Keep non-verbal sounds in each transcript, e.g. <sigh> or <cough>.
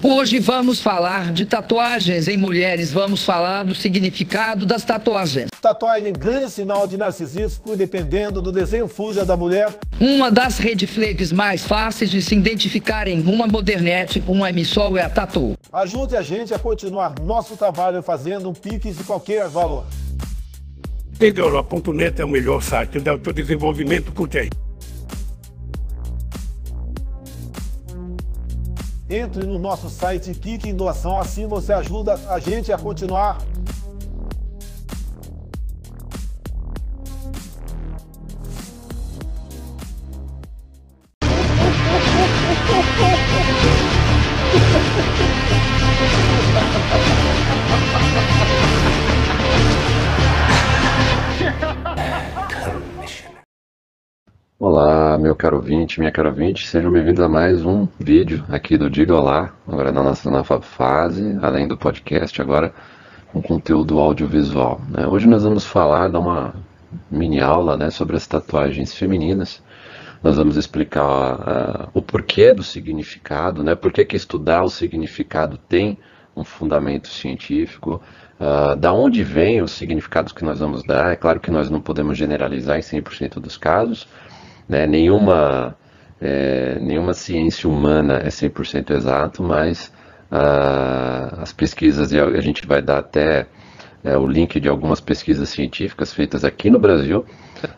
Hoje vamos falar de tatuagens em mulheres, vamos falar do significado das tatuagens. Tatuagem grande sinal de narcisismo, dependendo do desenho fuja da mulher. Uma das red flags mais fáceis de se identificar em uma modernete, uma emissol é a tatu. Ajude a gente a continuar nosso trabalho fazendo um Pix de qualquer valor. Pedrola.net é o melhor site de autodesenvolvimento por Entre no nosso site, clique em doação, assim você ajuda a gente a continuar. Olá, meu caro ouvinte, minha cara ouvinte, sejam bem-vindos a mais um vídeo aqui do Diga Olá, agora na nossa nova fase, além do podcast, agora com conteúdo audiovisual. Né? Hoje nós vamos falar, dar uma mini aula né, sobre as tatuagens femininas. Nós vamos explicar uh, o porquê do significado, né? por que, que estudar o significado tem um fundamento científico, uh, da onde vem os significados que nós vamos dar. É claro que nós não podemos generalizar em 100% dos casos, né? Nenhuma, é, nenhuma ciência humana é 100% exato, mas ah, as pesquisas, e a gente vai dar até é, o link de algumas pesquisas científicas feitas aqui no Brasil,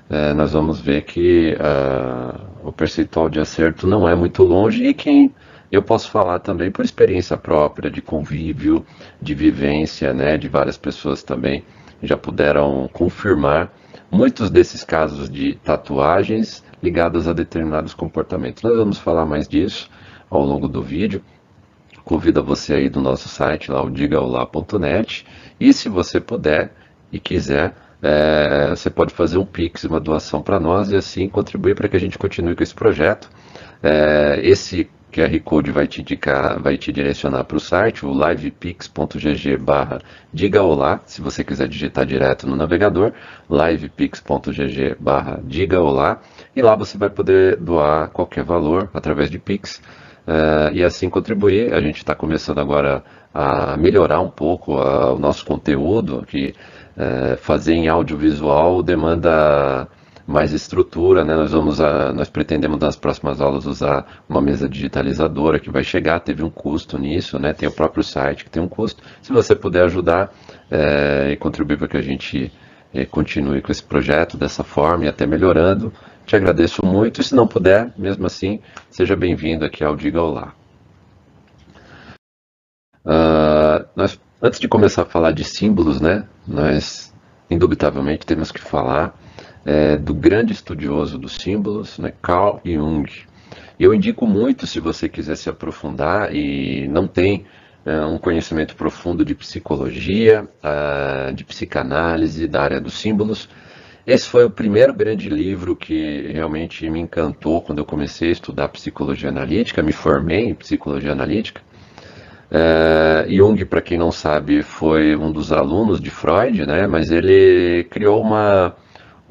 é, nós vamos ver que ah, o percentual de acerto não é muito longe e quem eu posso falar também por experiência própria, de convívio, de vivência, né, de várias pessoas também já puderam confirmar muitos desses casos de tatuagens ligadas a determinados comportamentos. Nós vamos falar mais disso ao longo do vídeo. Convido você aí do nosso site, lá o digaolá.net. E se você puder e quiser, é, você pode fazer um Pix, uma doação para nós e assim contribuir para que a gente continue com esse projeto. É, esse QR Code vai te indicar, vai te direcionar para o site, o livepix.gg barra diga olá, se você quiser digitar direto no navegador, livepix.gg barra diga olá, e lá você vai poder doar qualquer valor através de Pix, uh, e assim contribuir. A gente está começando agora a melhorar um pouco uh, o nosso conteúdo, que uh, fazer em audiovisual demanda mais estrutura, né? Nós vamos a, nós pretendemos nas próximas aulas usar uma mesa digitalizadora que vai chegar, teve um custo nisso, né? Tem o próprio site que tem um custo. Se você puder ajudar é, e contribuir para que a gente é, continue com esse projeto dessa forma e até melhorando, te agradeço muito. E se não puder, mesmo assim, seja bem-vindo aqui ao Diga Olá. Uh, nós, antes de começar a falar de símbolos, né? Nós indubitavelmente temos que falar é, do grande estudioso dos símbolos, né, Carl Jung. Eu indico muito se você quiser se aprofundar e não tem é, um conhecimento profundo de psicologia, uh, de psicanálise, da área dos símbolos. Esse foi o primeiro grande livro que realmente me encantou quando eu comecei a estudar psicologia analítica, me formei em psicologia analítica. Uh, Jung, para quem não sabe, foi um dos alunos de Freud, né? mas ele criou uma,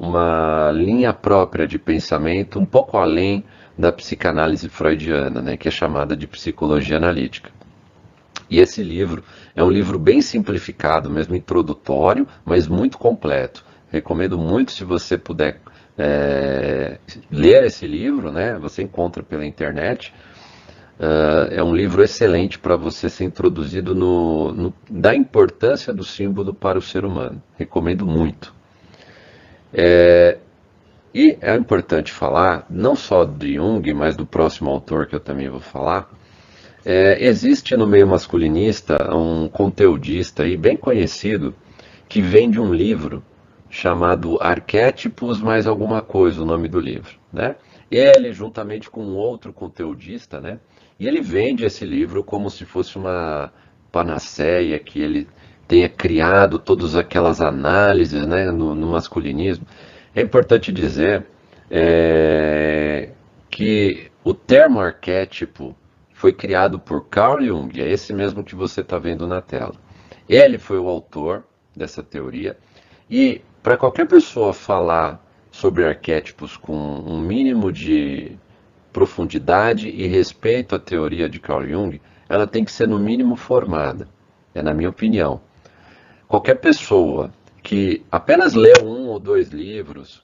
uma linha própria de pensamento um pouco além da psicanálise freudiana, né, que é chamada de psicologia analítica. E esse livro é um livro bem simplificado, mesmo introdutório, mas muito completo. Recomendo muito se você puder é, ler esse livro, né? Você encontra pela internet. Uh, é um livro excelente para você ser introduzido no, no, da importância do símbolo para o ser humano. Recomendo muito. É, e é importante falar, não só de Jung, mas do próximo autor que eu também vou falar. É, existe no meio masculinista um conteudista aí bem conhecido que vem de um livro chamado Arquétipos mais alguma coisa, o nome do livro, né? Ele juntamente com outro conteudista, né? E ele vende esse livro como se fosse uma panaceia que ele tenha criado todas aquelas análises né, no, no masculinismo. É importante dizer é, que o termo arquétipo foi criado por Carl Jung, é esse mesmo que você está vendo na tela. Ele foi o autor dessa teoria e para qualquer pessoa falar sobre arquétipos com um mínimo de profundidade e respeito à teoria de Carl Jung, ela tem que ser no mínimo formada. É na minha opinião. Qualquer pessoa que apenas lê um ou dois livros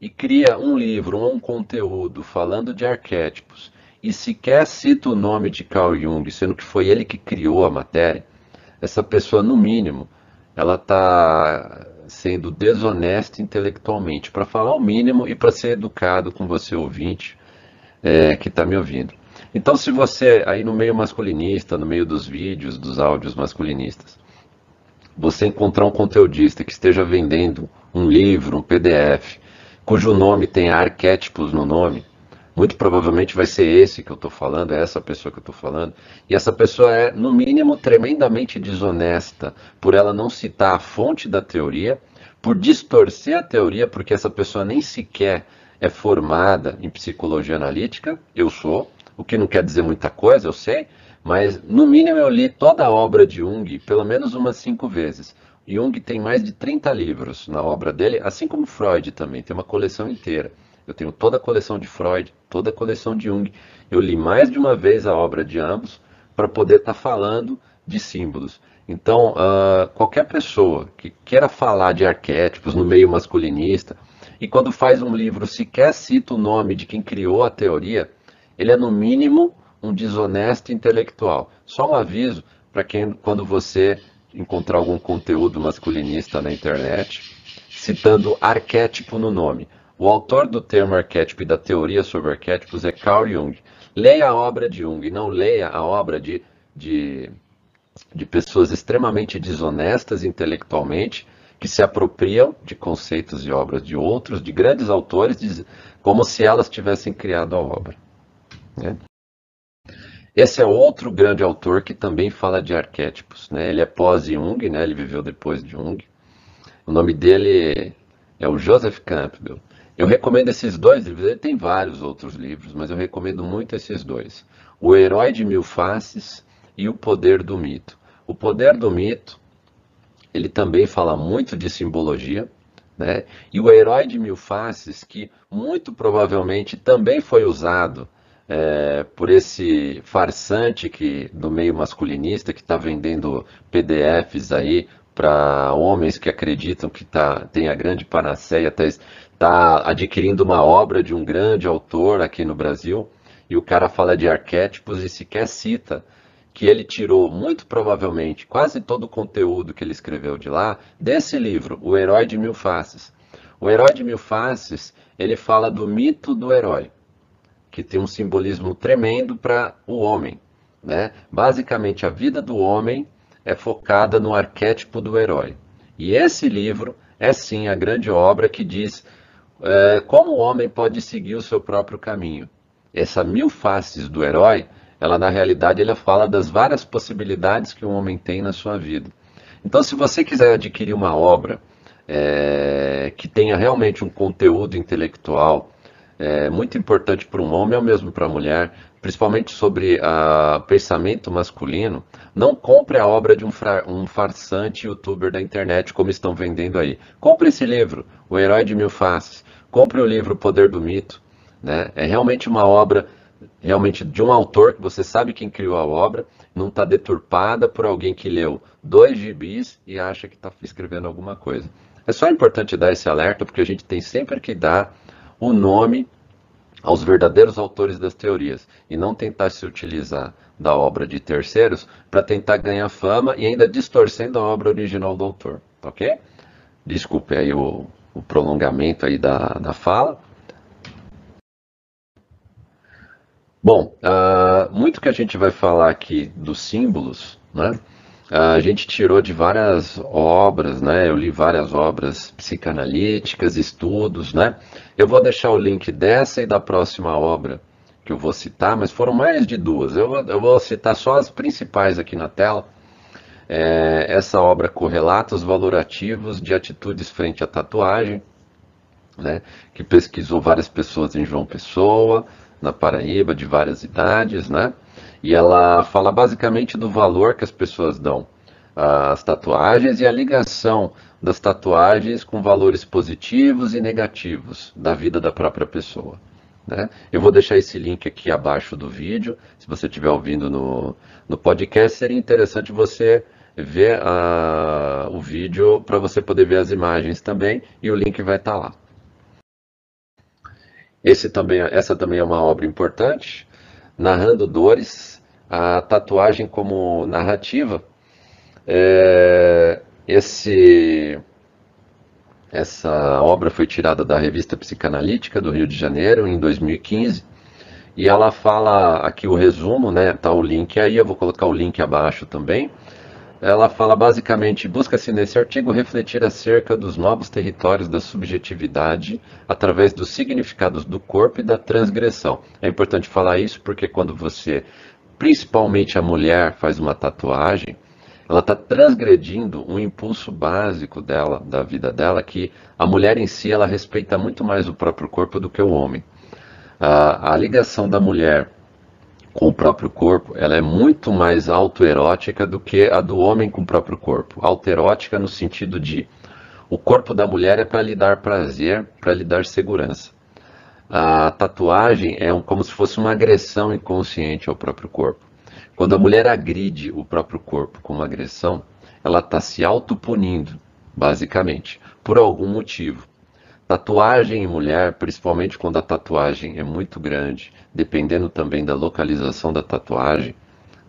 e cria um livro ou um conteúdo falando de arquétipos e sequer cita o nome de Carl Jung, sendo que foi ele que criou a matéria, essa pessoa, no mínimo, ela está sendo desonesta intelectualmente, para falar o mínimo e para ser educado com você, ouvinte, é, que está me ouvindo. Então, se você, aí no meio masculinista, no meio dos vídeos, dos áudios masculinistas, você encontrar um conteudista que esteja vendendo um livro, um PDF, cujo nome tem arquétipos no nome, muito provavelmente vai ser esse que eu estou falando, é essa pessoa que eu estou falando. E essa pessoa é, no mínimo, tremendamente desonesta por ela não citar a fonte da teoria, por distorcer a teoria, porque essa pessoa nem sequer é formada em psicologia analítica. Eu sou, o que não quer dizer muita coisa, eu sei, mas no mínimo eu li toda a obra de Jung pelo menos umas cinco vezes. Jung tem mais de 30 livros na obra dele, assim como Freud também, tem uma coleção inteira. Eu tenho toda a coleção de Freud, toda a coleção de Jung. Eu li mais de uma vez a obra de ambos para poder estar tá falando de símbolos. Então, uh, qualquer pessoa que queira falar de arquétipos no meio masculinista e quando faz um livro sequer cita o nome de quem criou a teoria, ele é no mínimo um desonesto intelectual. Só um aviso para quem, quando você encontrar algum conteúdo masculinista na internet, citando arquétipo no nome. O autor do termo arquétipo e da teoria sobre arquétipos é Carl Jung. Leia a obra de Jung, não leia a obra de, de, de pessoas extremamente desonestas intelectualmente, que se apropriam de conceitos e obras de outros, de grandes autores, como se elas tivessem criado a obra. Né? Esse é outro grande autor que também fala de arquétipos. Né? Ele é pós-Jung, né? ele viveu depois de Jung. O nome dele é o Joseph Campbell. Eu recomendo esses dois livros. Ele tem vários outros livros, mas eu recomendo muito esses dois: O Herói de Mil Faces e O Poder do Mito. O Poder do Mito, ele também fala muito de simbologia, né? E o Herói de Mil Faces, que muito provavelmente também foi usado é, por esse farsante que do meio masculinista que está vendendo PDFs aí para homens que acreditam que tá, tem a grande panaceia, está tá adquirindo uma obra de um grande autor aqui no Brasil, e o cara fala de arquétipos e sequer cita que ele tirou, muito provavelmente, quase todo o conteúdo que ele escreveu de lá, desse livro, O Herói de Mil Faces. O Herói de Mil Faces, ele fala do mito do herói, que tem um simbolismo tremendo para o homem. Né? Basicamente, a vida do homem é focada no arquétipo do herói. E esse livro é sim a grande obra que diz é, como o homem pode seguir o seu próprio caminho. Essa mil faces do herói, ela na realidade ela fala das várias possibilidades que o homem tem na sua vida. Então, se você quiser adquirir uma obra é, que tenha realmente um conteúdo intelectual é, muito importante para um homem ou mesmo para a mulher, principalmente sobre o pensamento masculino, não compre a obra de um, um, farsante youtuber da internet como estão vendendo aí. Compre esse livro, O Herói de Mil Faces. Compre o livro O Poder do Mito. Né? É realmente uma obra realmente de um autor que você sabe quem criou a obra, não está deturpada por alguém que leu dois gibis e acha que está escrevendo alguma coisa. É só importante dar esse alerta porque a gente tem sempre que dar o nome aos verdadeiros autores das teorias e não tentar se utilizar da obra de terceiros para tentar ganhar fama e ainda distorcendo a obra original do autor, ok? Desculpe aí o, o prolongamento aí da, da fala. Bom, uh, muito que a gente vai falar aqui dos símbolos, né? A gente tirou de várias obras, né? Eu li várias obras psicanalíticas, estudos, né? Eu vou deixar o link dessa e da próxima obra que eu vou citar, mas foram mais de duas. Eu, eu vou citar só as principais aqui na tela. É, essa obra Correlatos Valorativos de Atitudes Frente à Tatuagem, né? Que pesquisou várias pessoas em João Pessoa, na Paraíba, de várias idades, né? E ela fala basicamente do valor que as pessoas dão às tatuagens e a ligação das tatuagens com valores positivos e negativos da vida da própria pessoa. Né? Eu vou deixar esse link aqui abaixo do vídeo. Se você estiver ouvindo no, no podcast, seria interessante você ver uh, o vídeo para você poder ver as imagens também e o link vai estar tá lá. Esse também, essa também é uma obra importante, narrando dores, a tatuagem como narrativa. É, esse, essa obra foi tirada da revista Psicanalítica do Rio de Janeiro em 2015 e ela fala aqui o resumo, né? Tá o link aí, eu vou colocar o link abaixo também ela fala basicamente: busca-se nesse artigo refletir acerca dos novos territórios da subjetividade através dos significados do corpo e da transgressão. É importante falar isso porque quando você, principalmente a mulher, faz uma tatuagem, ela está transgredindo um impulso básico dela, da vida dela, que a mulher em si ela respeita muito mais o próprio corpo do que o homem. a, a ligação da mulher com o próprio corpo, ela é muito mais autoerótica do que a do homem com o próprio corpo. Autoerótica no sentido de o corpo da mulher é para lhe dar prazer, para lhe dar segurança. A tatuagem é um, como se fosse uma agressão inconsciente ao próprio corpo. Quando a mulher agride o próprio corpo com uma agressão, ela está se autopunindo, basicamente, por algum motivo. Tatuagem em mulher, principalmente quando a tatuagem é muito grande, dependendo também da localização da tatuagem,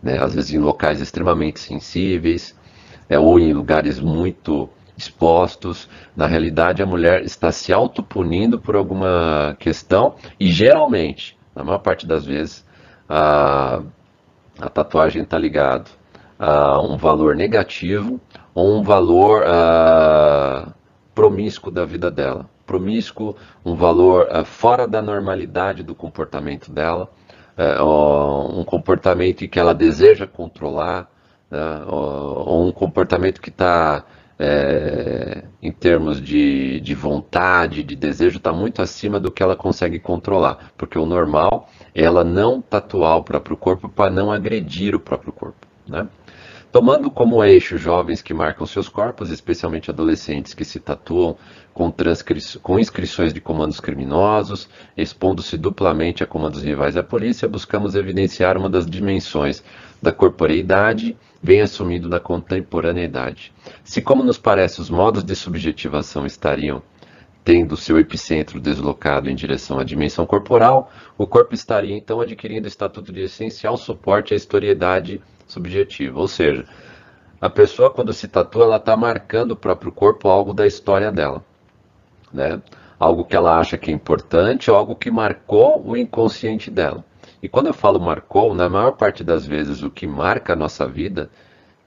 né, às vezes em locais extremamente sensíveis, é, ou em lugares muito expostos. Na realidade, a mulher está se autopunindo por alguma questão e geralmente, na maior parte das vezes, a, a tatuagem está ligada a um valor negativo ou um valor uh, promíscuo da vida dela promíscuo, um valor uh, fora da normalidade do comportamento dela, uh, um comportamento que ela deseja controlar, uh, ou um comportamento que está, é, em termos de, de vontade, de desejo, está muito acima do que ela consegue controlar, porque o normal é ela não tatuar o próprio corpo para não agredir o próprio corpo. Né? Tomando como eixo jovens que marcam seus corpos, especialmente adolescentes que se tatuam com, com inscrições de comandos criminosos, expondo-se duplamente a comandos rivais à polícia, buscamos evidenciar uma das dimensões da corporeidade bem assumido na contemporaneidade. Se, como nos parece, os modos de subjetivação estariam tendo seu epicentro deslocado em direção à dimensão corporal, o corpo estaria então adquirindo estatuto de essencial suporte à historiedade subjetiva. Ou seja, a pessoa quando se tatua, ela está marcando o próprio corpo algo da história dela. Né? Algo que ela acha que é importante, algo que marcou o inconsciente dela. E quando eu falo marcou, na maior parte das vezes o que marca a nossa vida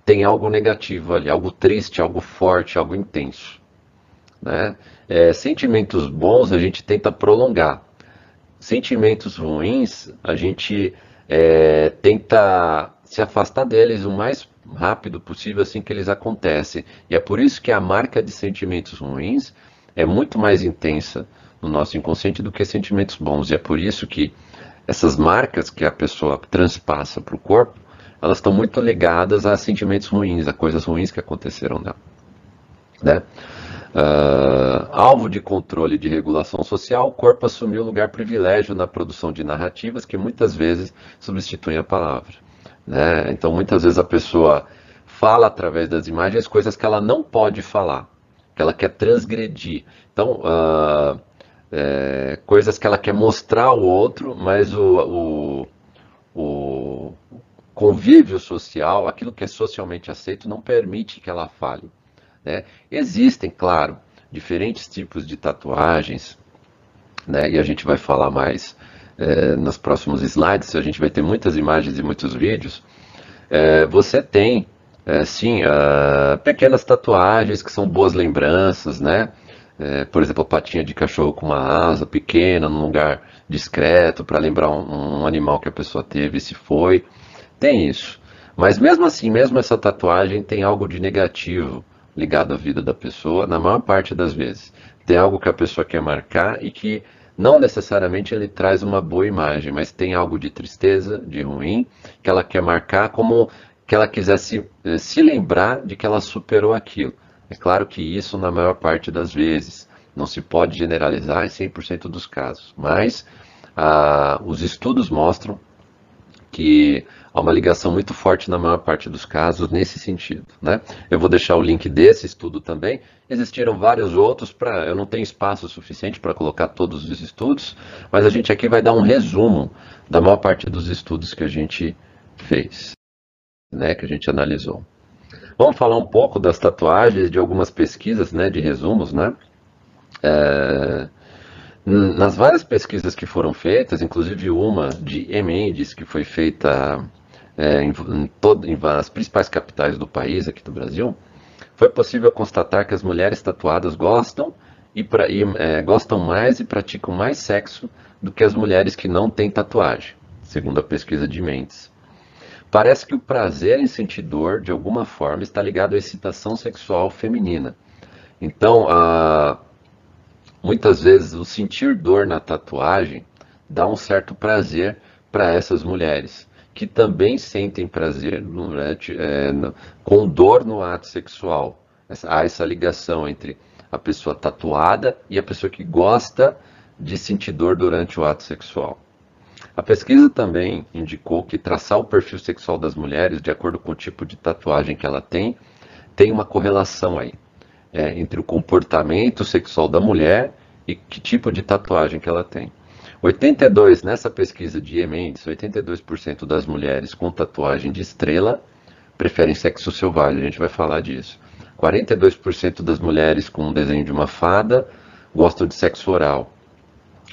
tem algo negativo ali, algo triste, algo forte, algo intenso. Né? É, sentimentos bons a gente tenta prolongar. Sentimentos ruins a gente é, tenta se afastar deles o mais rápido possível assim que eles acontecem. E é por isso que a marca de sentimentos ruins é muito mais intensa no nosso inconsciente do que sentimentos bons. E é por isso que essas marcas que a pessoa transpassa para o corpo, elas estão muito ligadas a sentimentos ruins, a coisas ruins que aconteceram nela. Né? Uh, alvo de controle de regulação social, o corpo assumiu lugar privilégio na produção de narrativas que muitas vezes substituem a palavra. Né? Então, muitas vezes a pessoa fala através das imagens coisas que ela não pode falar, ela quer transgredir. Então, uh, é, coisas que ela quer mostrar ao outro, mas o, o, o convívio social, aquilo que é socialmente aceito, não permite que ela fale. Né? Existem, claro, diferentes tipos de tatuagens, né? e a gente vai falar mais é, nos próximos slides, a gente vai ter muitas imagens e muitos vídeos, é, você tem, é, sim, uh, pequenas tatuagens que são boas lembranças, né? É, por exemplo, patinha de cachorro com uma asa pequena, num lugar discreto, para lembrar um, um, animal que a pessoa teve e se foi. Tem isso. Mas mesmo assim, mesmo essa tatuagem tem algo de negativo ligado à vida da pessoa, na maior parte das vezes. Tem algo que a pessoa quer marcar e que não necessariamente ele traz uma boa imagem, mas tem algo de tristeza, de ruim, que ela quer marcar como que ela quisesse eh, se lembrar de que ela superou aquilo. É claro que isso na maior parte das vezes. Não se pode generalizar em 100% dos casos. Mas ah, os estudos mostram que há uma ligação muito forte na maior parte dos casos nesse sentido. Né? Eu vou deixar o link desse estudo também. Existiram vários outros, pra, eu não tenho espaço suficiente para colocar todos os estudos, mas a gente aqui vai dar um resumo da maior parte dos estudos que a gente fez, né, que a gente analisou. Vamos falar um pouco das tatuagens, de algumas pesquisas, né, de resumos, né? É, nas várias pesquisas que foram feitas, inclusive uma de Emendes, que foi feita é, em, em, todo, em as principais capitais do país, aqui do Brasil, foi possível constatar que as mulheres tatuadas gostam e, pra, e é, gostam mais e praticam mais sexo do que as mulheres que não têm tatuagem, segundo a pesquisa de Mendes. Parece que o prazer em sentir dor, de alguma forma, está ligado à excitação sexual feminina. Então, Muitas vezes o sentir dor na tatuagem dá um certo prazer para essas mulheres, que também sentem prazer né, é, com dor no ato sexual. Há essa ligação entre a pessoa tatuada e a pessoa que gosta de sentir dor durante o ato sexual. A pesquisa também indicou que traçar o perfil sexual das mulheres, de acordo com o tipo de tatuagem que ela tem, tem uma correlação aí é, entre o comportamento sexual da mulher e que tipo de tatuagem que ela tem. 82 nessa pesquisa de Emendes, 82% das mulheres com tatuagem de estrela preferem sexo selvagem, a gente vai falar disso. 42% das mulheres com um desenho de uma fada gostam de sexo oral,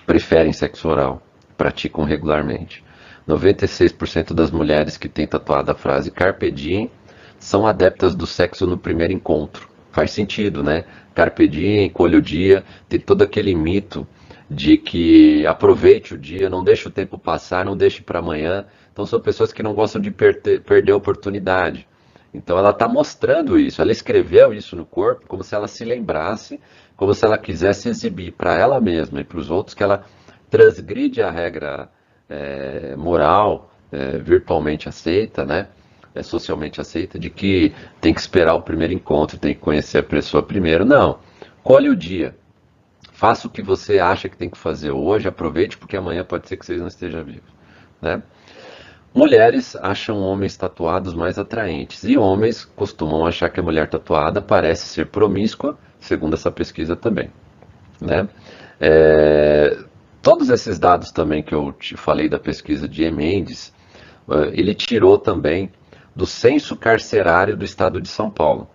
preferem sexo oral, praticam regularmente. 96% das mulheres que têm tatuada a frase Carpe Diem são adeptas do sexo no primeiro encontro. Faz sentido, né? Carpe diem, colhe o dia, tem todo aquele mito de que aproveite o dia, não deixe o tempo passar, não deixe para amanhã. Então são pessoas que não gostam de perder, perder a oportunidade. Então ela está mostrando isso, ela escreveu isso no corpo como se ela se lembrasse, como se ela quisesse exibir para ela mesma e para os outros que ela transgride a regra é, moral é, virtualmente aceita, né? é socialmente aceita de que tem que esperar o primeiro encontro, tem que conhecer a pessoa primeiro. Não. Colhe o dia. Faça o que você acha que tem que fazer hoje, aproveite, porque amanhã pode ser que você não esteja vivo. Né? Mulheres acham homens tatuados mais atraentes e homens costumam achar que a mulher tatuada parece ser promíscua, segundo essa pesquisa também. Né? É, todos esses dados também que eu te falei da pesquisa de Emendes, eh, ele tirou também do Censo Carcerário do Estado de São Paulo,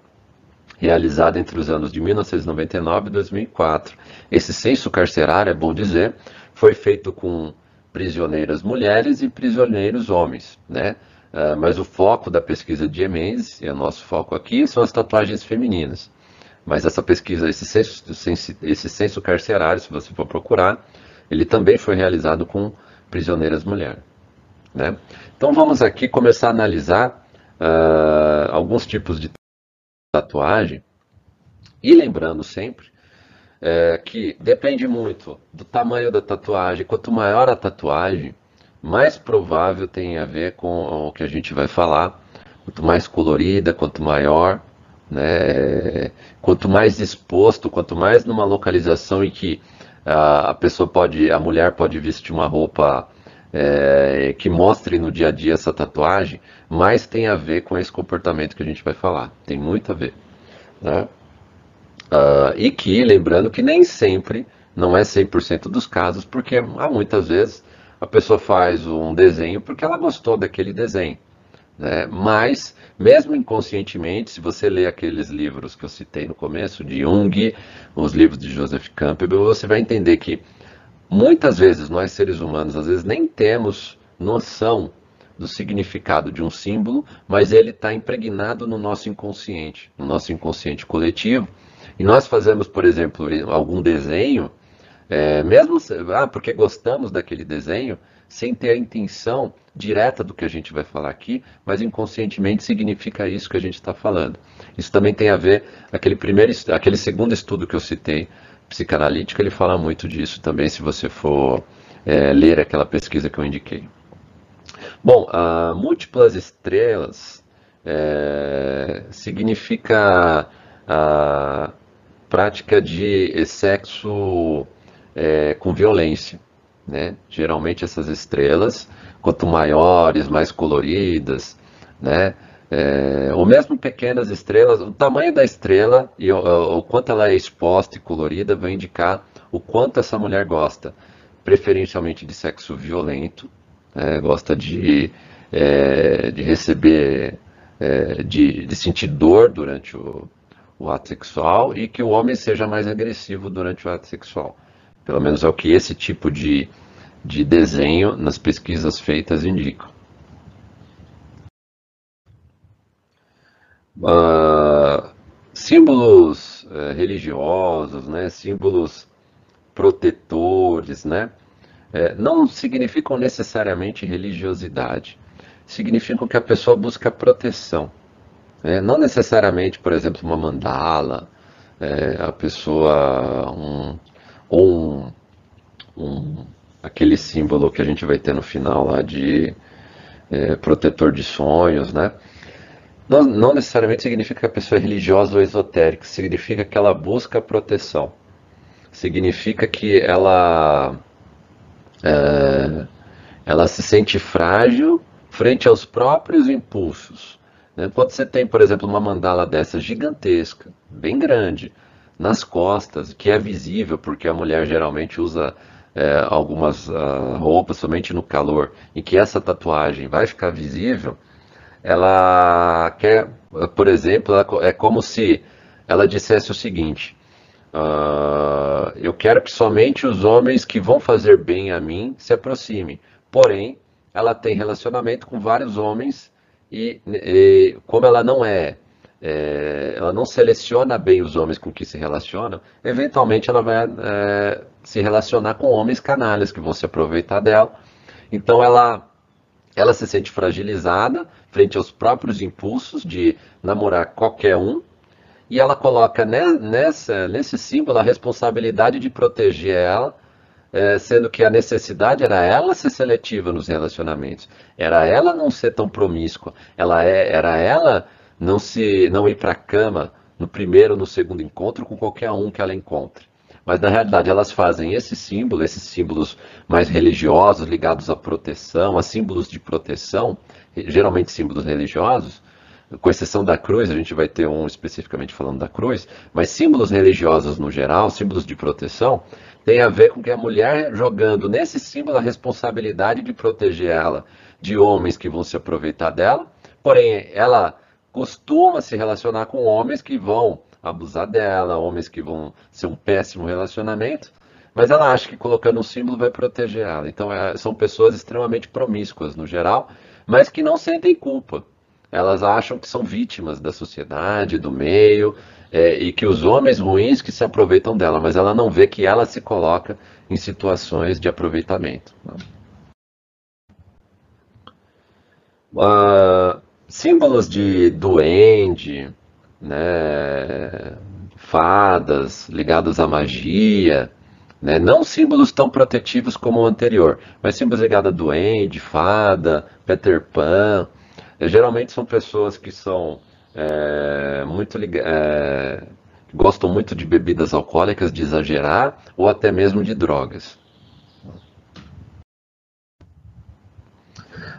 realizado entre os anos de 1999 e 2004. Esse censo carcerário, é bom dizer, foi feito com prisioneiras mulheres e prisioneiros homens, né? Uh, mas o foco da pesquisa de Emendes, e o nosso foco aqui, são as tatuagens femininas. Mas essa pesquisa, esse censo, esse censo carcerário, se você for procurar, ele também foi realizado com prisioneiras mulheres. Né? Então vamos aqui começar a analisar uh, alguns tipos de tatuagem. E lembrando sempre é, que depende muito do tamanho da tatuagem. Quanto maior a tatuagem, mais provável tem a ver com o que a gente vai falar. Quanto mais colorida, quanto maior, né? Quanto mais exposto, quanto mais numa localização em que a, pessoa pode, a mulher pode vestir uma roupa é, que mostre no dia a dia essa tatuagem, mais tem a ver com esse comportamento que a gente vai falar. Tem muito a ver. Né? Uh, e que, lembrando que nem sempre, não é 100% dos casos, porque há muitas vezes a pessoa faz um desenho porque ela gostou daquele desenho. Né? Mas, mesmo inconscientemente, se você lê aqueles livros que eu citei no começo, de Jung, os livros de Joseph Campbell, você vai entender que Muitas vezes nós seres humanos, às vezes nem temos noção do significado de um símbolo, mas ele está impregnado no nosso inconsciente, no nosso inconsciente coletivo. E nós fazemos, por exemplo, algum desenho, é, mesmo ah, porque gostamos daquele desenho, sem ter a intenção direta do que a gente vai falar aqui, mas inconscientemente significa isso que a gente está falando. Isso também tem a ver aquele primeiro, aquele segundo estudo que eu citei psicanalítica, ele fala muito disso também, se você for é, ler aquela pesquisa que eu indiquei. Bom, a múltiplas estrelas é, significa a prática de sexo é, com violência. Né? Geralmente essas estrelas, quanto maiores, mais coloridas, né? É, ou mesmo pequenas estrelas, o tamanho da estrela e o, o, quanto ela é exposta e colorida vai indicar o quanto essa mulher gosta, preferencialmente de sexo violento, é, gosta de, é, de receber, é, de, de sentir dor durante o, o ato sexual e que o homem seja mais agressivo durante o ato sexual. Pelo menos é o que esse tipo de, de desenho nas pesquisas feitas indicam. Uh, símbolos uh, religiosos, né, símbolos protetores, né, uh, não significam necessariamente religiosidade. Significam que a pessoa busca proteção. Né? Não necessariamente, por exemplo, uma mandala, é, a pessoa um, ou um, um, aquele símbolo que a gente vai ter no final lá de é, protetor de sonhos, né? Não, não, necessariamente significa que a pessoa é religiosa ou esotérica, significa que ela busca proteção. Significa que ela, é, ela se sente frágil frente aos próprios impulsos. Né? Quando você tem, por exemplo, uma mandala dessa gigantesca, bem grande, nas costas, que é visível porque a mulher geralmente usa é, algumas uh, roupas somente no calor, e que essa tatuagem vai ficar visível, ela quer, por exemplo, é como se ela dissesse o seguinte: uh, eu quero que somente os homens que vão fazer bem a mim se aproximem. Porém, ela tem relacionamento com vários homens e, e como ela não é, é, ela não seleciona bem os homens com que se relaciona, eventualmente ela vai é, se relacionar com homens canalhas que vão se aproveitar dela. Então ela, ela se sente fragilizada frente aos próprios impulsos de namorar qualquer um, e ela coloca nessa, nesse símbolo a responsabilidade de proteger ela é, sendo que a necessidade era ela ser seletiva nos relacionamentos, era ela não ser tão promíscua, ela é, era ela não se não ir para a cama no primeiro ou no segundo encontro com qualquer um que ela encontre. Mas na realidade elas fazem esse símbolo, esses símbolos mais religiosos ligados à proteção, a símbolos de proteção, geralmente símbolos religiosos, com exceção da cruz, a gente vai ter um especificamente falando da cruz, mas símbolos religiosos no geral, símbolos de proteção, tem a ver com que a mulher jogando nesse símbolo a responsabilidade de proteger ela de homens que vão se aproveitar dela, porém ela costuma se relacionar com homens que vão abusar dela, homens que vão ser um péssimo relacionamento, mas ela acha que colocando um símbolo vai proteger ela. Então é, são pessoas extremamente promíscuas no geral, mas que não sentem culpa. Elas acham que são vítimas da sociedade, do meio, é, e que os homens ruins que se aproveitam dela, mas ela não vê que ela se coloca em situações de aproveitamento. Uh, símbolos de duende, né, fadas ligados à magia, né, não símbolos tão protetivos como o anterior, mas símbolos ligados a duende, fada, Peter Pan. Geralmente são pessoas que são é, muito é, gostam muito de bebidas alcoólicas, de exagerar, ou até mesmo de drogas.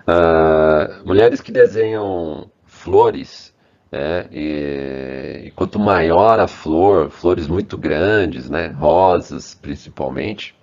Uh, mulheres que desenham flores, é, e, e, quanto maior a flor, flores muito grandes, né, rosas principalmente,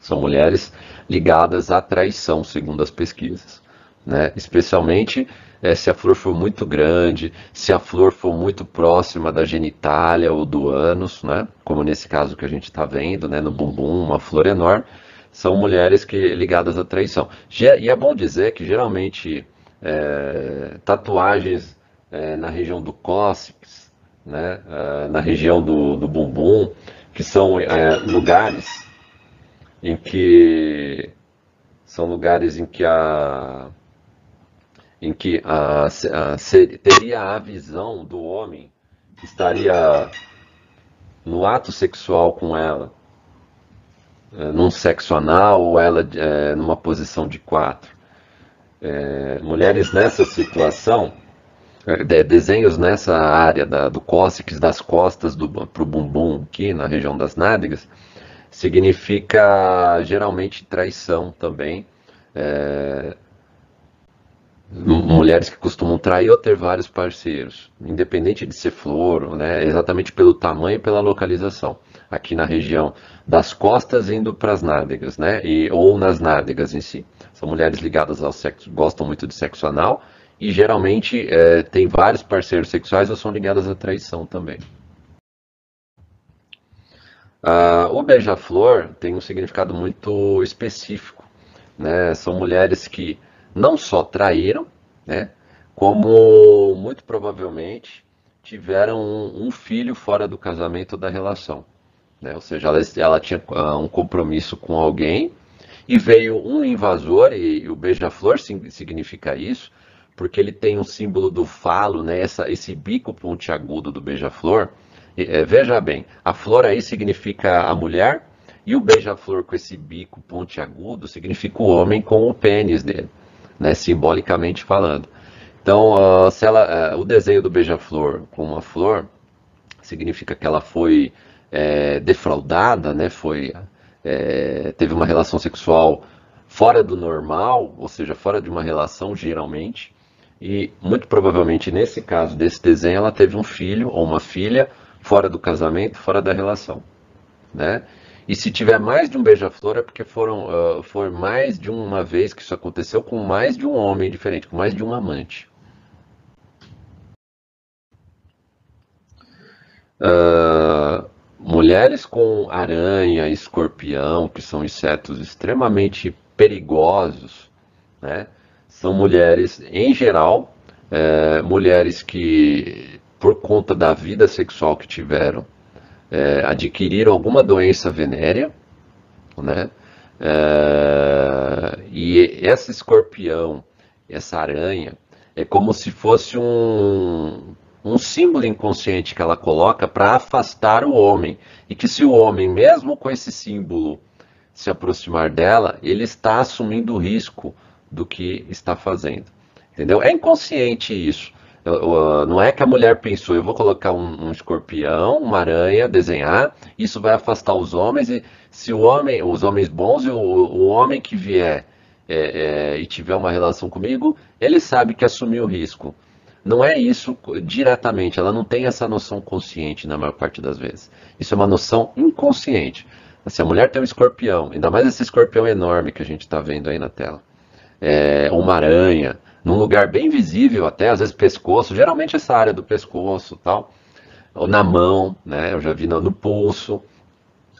são mulheres ligadas à traição, segundo as pesquisas. Né, especialmente é, se a flor for muito grande, se a flor for muito próxima da genitália ou do ânus, né? como nesse caso que a gente está vendo, né? no bumbum, uma flor enorme, são mulheres que ligadas à traição. E é bom dizer que geralmente é, tatuagens é, na região do cóccix, né? É, na região do, do bumbum, que são é, lugares em que são lugares em que a em que a, a, ser, teria a visão do homem que estaria no ato sexual com ela, é, num sexo anal ou ela é, numa posição de quatro. É, mulheres nessa situação, desenhos nessa área da, do cóccix, das costas para o bumbum, aqui na região das nádegas, significa geralmente traição também. Mulheres que costumam trair ou ter vários parceiros, independente de ser flor, né, exatamente pelo tamanho e pela localização. Aqui na região das costas indo para as nádegas, né, e, ou nas nádegas em si. São mulheres ligadas ao sexo, gostam muito de sexo anal e geralmente é, tem vários parceiros sexuais ou são ligadas à traição também. Ah, o beija-flor tem um significado muito específico. Né? São mulheres que não só traíram, né? como muito provavelmente tiveram um, um filho fora do casamento da relação. Né? Ou seja, ela, ela tinha uh, um compromisso com alguém e veio um invasor, e, e o beija-flor significa isso, porque ele tem um símbolo do falo, né? Essa, esse bico pontiagudo do beija-flor. É, veja bem, a flor aí significa a mulher, e o beija-flor com esse bico pontiagudo significa o homem com o pênis dele né, simbolicamente falando. Então, uh, ela, uh, o desenho do beija-flor com uma flor significa que ela foi é, defraudada, né, foi, é, teve uma relação sexual fora do normal, ou seja, fora de uma relação geralmente, e muito provavelmente nesse caso desse desenho ela teve um filho ou uma filha fora do casamento, fora da relação, né? E se tiver mais de um beija-flor é porque foram, uh, foi mais de uma vez que isso aconteceu com mais de um homem diferente, com mais de um amante. Uh, mulheres com aranha, escorpião, que são insetos extremamente perigosos, né? São mulheres, em geral, é, mulheres que, por conta da vida sexual que tiveram, é, adquiriram alguma doença venérea, né? É, e esse escorpião, essa aranha, é como se fosse um, um símbolo inconsciente que ela coloca para afastar o homem. E que se o homem, mesmo com esse símbolo, se aproximar dela, ele está assumindo o risco do que está fazendo. Entendeu? É inconsciente isso. Não é que a mulher pensou, eu vou colocar um, um, escorpião, uma aranha, desenhar, isso vai afastar os homens, e se o homem, os homens bons e o, o homem que vier é, é, e tiver uma relação comigo, ele sabe que assumiu o risco. Não é isso diretamente, ela não tem essa noção consciente na maior parte das vezes. Isso é uma noção inconsciente. Se a mulher tem um escorpião, ainda mais esse escorpião enorme que a gente está vendo aí na tela, é, uma aranha, num lugar bem visível até, às vezes pescoço, geralmente essa área do pescoço tal, ou na mão, né? Eu já vi no, no pulso,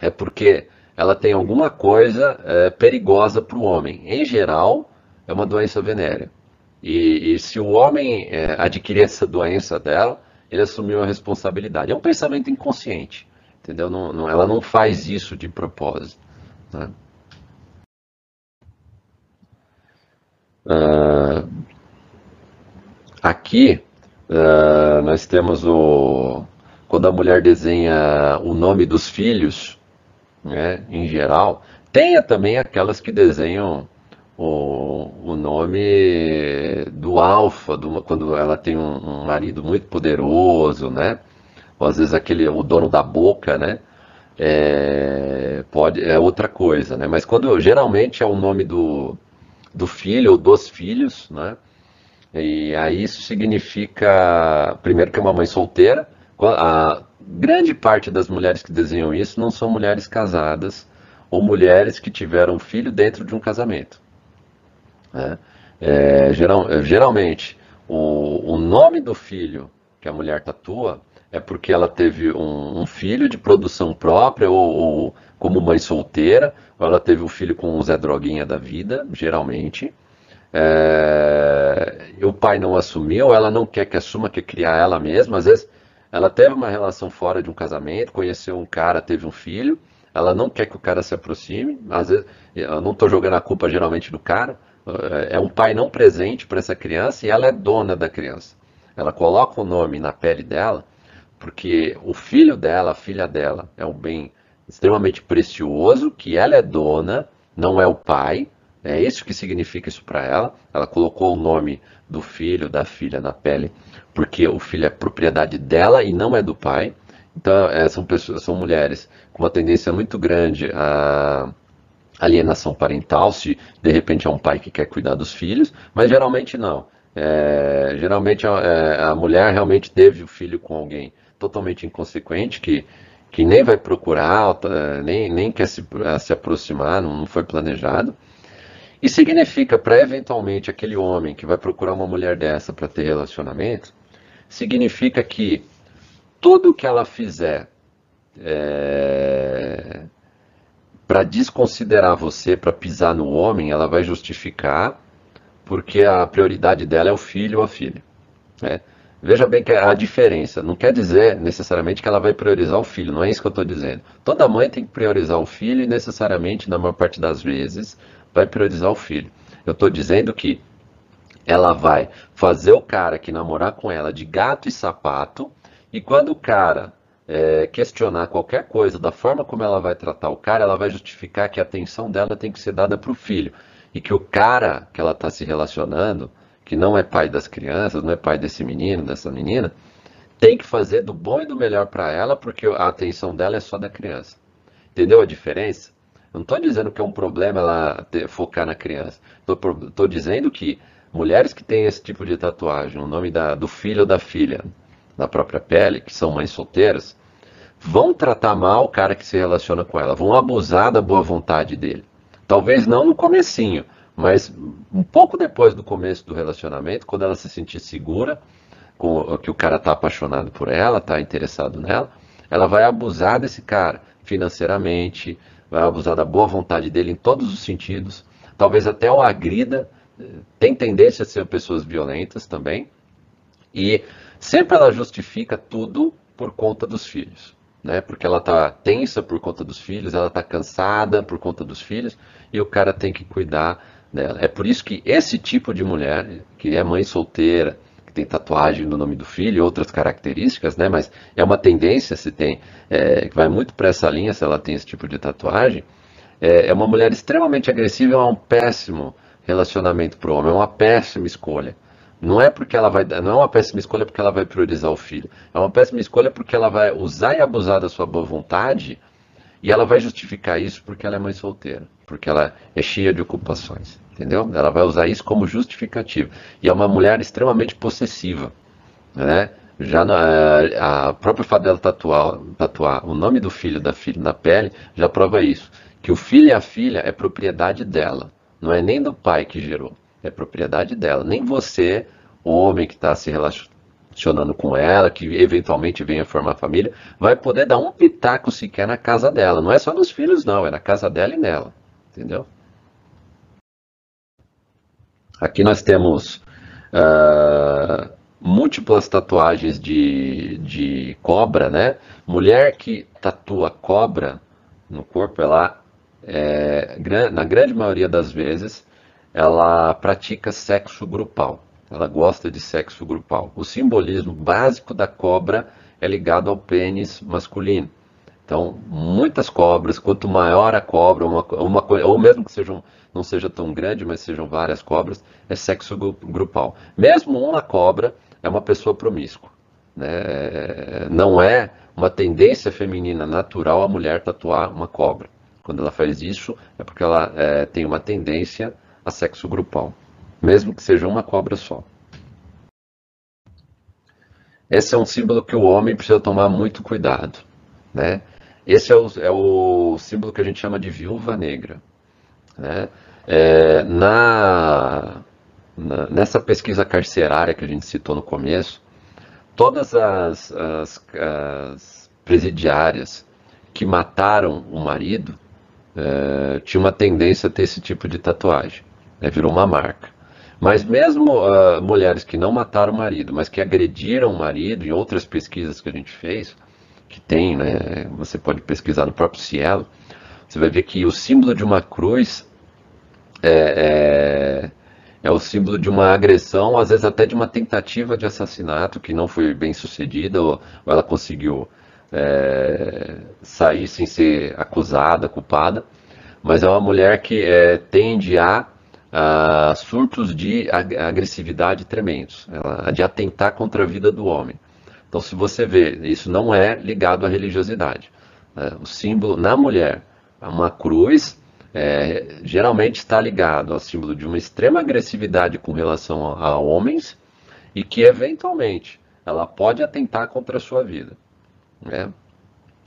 é porque ela tem alguma coisa é, perigosa para o homem. Em geral, é uma doença venérea. E, e se o homem é, adquirir essa doença dela, ele assumiu a responsabilidade. É um pensamento inconsciente, entendeu? Não, não, ela não faz isso de propósito. Né? Uh, Aqui uh, nós temos o quando a mulher desenha o nome dos filhos, né, em geral, tenha também aquelas que desenham o, o nome do alfa, do, quando ela tem um, um, marido muito poderoso, né? Ou às vezes aquele o dono da boca, né? É, pode é outra coisa, né? Mas quando geralmente é o nome do, do filho ou dos filhos, né? E aí isso significa, primeiro, que é uma mãe solteira. A grande parte das mulheres que desenham isso não são mulheres casadas ou mulheres que tiveram filho dentro de um casamento. Né? É, geral, geralmente, o, o, nome do filho que a mulher tatua é porque ela teve um, um filho de produção própria ou, ou, como mãe solteira, ou ela teve um filho com um Zé Droguinha da vida, geralmente é, o pai não assumiu, ela não quer que assuma, quer criar ela mesma. Às vezes ela teve uma relação fora de um casamento, conheceu um cara, teve um filho, ela não quer que o cara se aproxime. Às vezes, eu não estou jogando a culpa geralmente do cara, é, é um pai não presente para essa criança e ela é dona da criança. Ela coloca o nome na pele dela, porque o filho dela, a filha dela, é um bem extremamente precioso, que ela é dona, não é o pai, é isso que significa isso para ela. Ela colocou o nome do filho, da filha na pele, porque o filho é propriedade dela e não é do pai. Então, é, são, pessoas, são mulheres com uma tendência muito grande a alienação parental, se de repente é um pai que quer cuidar dos filhos, mas geralmente não. É, geralmente a, é, a, mulher realmente teve o filho com alguém totalmente inconsequente, que, que nem vai procurar, nem, nem quer se, se aproximar, não, não foi planejado. E significa para eventualmente aquele homem que vai procurar uma mulher dessa para ter relacionamento, significa que tudo que ela fizer é, para desconsiderar você, para pisar no homem, ela vai justificar porque a prioridade dela é o filho ou a filha. Né? Veja bem que a diferença não quer dizer necessariamente que ela vai priorizar o filho, não é isso que eu estou dizendo. Toda mãe tem que priorizar o filho e necessariamente, na maior parte das vezes, vai priorizar o filho. Eu estou dizendo que ela vai fazer o cara que namorar com ela de gato e sapato, e quando o cara é, questionar qualquer coisa da forma como ela vai tratar o cara, ela vai justificar que a atenção dela tem que ser dada para o filho. E que o cara que ela está se relacionando que não é pai das crianças, não é pai desse menino, dessa menina, tem que fazer do bom e do melhor para ela, porque a atenção dela é só da criança. Entendeu a diferença? Eu não estou dizendo que é um problema ela focar na criança. Estou dizendo que mulheres que têm esse tipo de tatuagem, o nome da, do filho ou da filha, na própria pele, que são mães solteiras, vão tratar mal o cara que se relaciona com ela, vão abusar da boa vontade dele. Talvez não no comecinho, mas um pouco depois do começo do relacionamento, quando ela se sentir segura, com que o cara está apaixonado por ela, está interessado nela, ela vai abusar desse cara financeiramente, vai abusar da boa vontade dele em todos os sentidos, talvez até o agrida, tem tendência a ser pessoas violentas também, e sempre ela justifica tudo por conta dos filhos. Né? Porque ela está tensa por conta dos filhos, ela está cansada por conta dos filhos, e o cara tem que cuidar dela. É por isso que esse tipo de mulher, que é mãe solteira, que tem tatuagem no nome do filho e outras características, né? Mas é uma tendência se tem, é, que vai muito para essa linha se ela tem esse tipo de tatuagem. É, é uma mulher extremamente agressiva, é um péssimo relacionamento para o homem, é uma péssima escolha. Não é porque ela vai, não é uma péssima escolha porque ela vai priorizar o filho. É uma péssima escolha porque ela vai usar e abusar da sua boa vontade e ela vai justificar isso porque ela é mãe solteira porque ela é cheia de ocupações, entendeu? Ela vai usar isso como justificativo. E é uma mulher extremamente possessiva, né? Já na, a própria fato dela tatuar, tatuar o nome do filho da filha na pele já prova isso, que o filho e a filha é propriedade dela, não é nem do pai que gerou, é propriedade dela. Nem você, homem que está se relacionando com ela, que eventualmente venha formar família, vai poder dar um pitaco sequer na casa dela. Não é só nos filhos, não, é na casa dela e nela entendeu? Aqui nós temos uh, múltiplas tatuagens de, de cobra, né? Mulher que tatua cobra no corpo, ela, é, na grande maioria das vezes, ela pratica sexo grupal. Ela gosta de sexo grupal. O simbolismo básico da cobra é ligado ao pênis masculino. Então, muitas cobras, quanto maior a cobra, uma, uma, ou mesmo que sejam, não seja tão grande, mas sejam várias cobras, é sexo grupal. Mesmo uma cobra é uma pessoa promíscua. Né? Não é uma tendência feminina natural a mulher tatuar uma cobra. Quando ela faz isso, é porque ela é, tem uma tendência a sexo grupal, mesmo que seja uma cobra só. Esse é um símbolo que o homem precisa tomar muito cuidado. Né? Esse é o, é o símbolo que a gente chama de viúva negra. Né? É, na, na, nessa pesquisa carcerária que a gente citou no começo, todas as, as, as presidiárias que mataram o marido é, tinham uma tendência a ter esse tipo de tatuagem. Né? Virou uma marca. Mas mesmo uh, mulheres que não mataram o marido, mas que agrediram o marido, em outras pesquisas que a gente fez, que tem, né? Você pode pesquisar no próprio Cielo. Você vai ver que o símbolo de uma cruz é, é, é, o símbolo de uma agressão, às vezes até de uma tentativa de assassinato que não foi bem sucedida, ou, ou ela conseguiu é, sair sem ser acusada, culpada. Mas é uma mulher que é, tende a, a, surtos de agressividade tremendos, ela, de atentar contra a vida do homem. Então, se você vê, isso não é ligado à religiosidade. É, o símbolo na mulher, uma cruz, é, geralmente está ligado ao símbolo de uma extrema agressividade com relação a, a homens e que, eventualmente, ela pode atentar contra a sua vida. Né?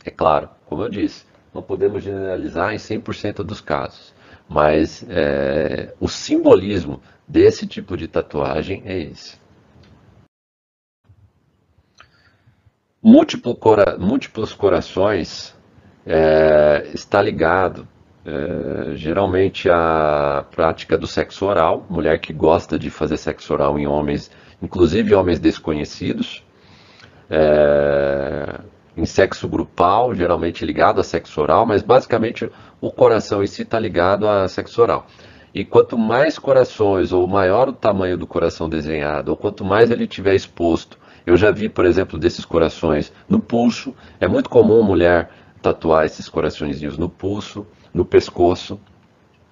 É claro, como eu disse, não podemos generalizar em 100% dos casos, mas é, o simbolismo desse tipo de tatuagem é esse. Múltiplo cora múltiplos corações é, está ligado é, geralmente à prática do sexo oral, mulher que gosta de fazer sexo oral em homens, inclusive homens desconhecidos, é, em sexo grupal, geralmente ligado a sexo oral, mas basicamente o coração em si está ligado a sexo oral. E quanto mais corações, ou maior o tamanho do coração desenhado, ou quanto mais ele tiver exposto, eu já vi, por exemplo, desses corações no pulso, é muito comum mulher tatuar esses coraçõezinhos no pulso, no pescoço.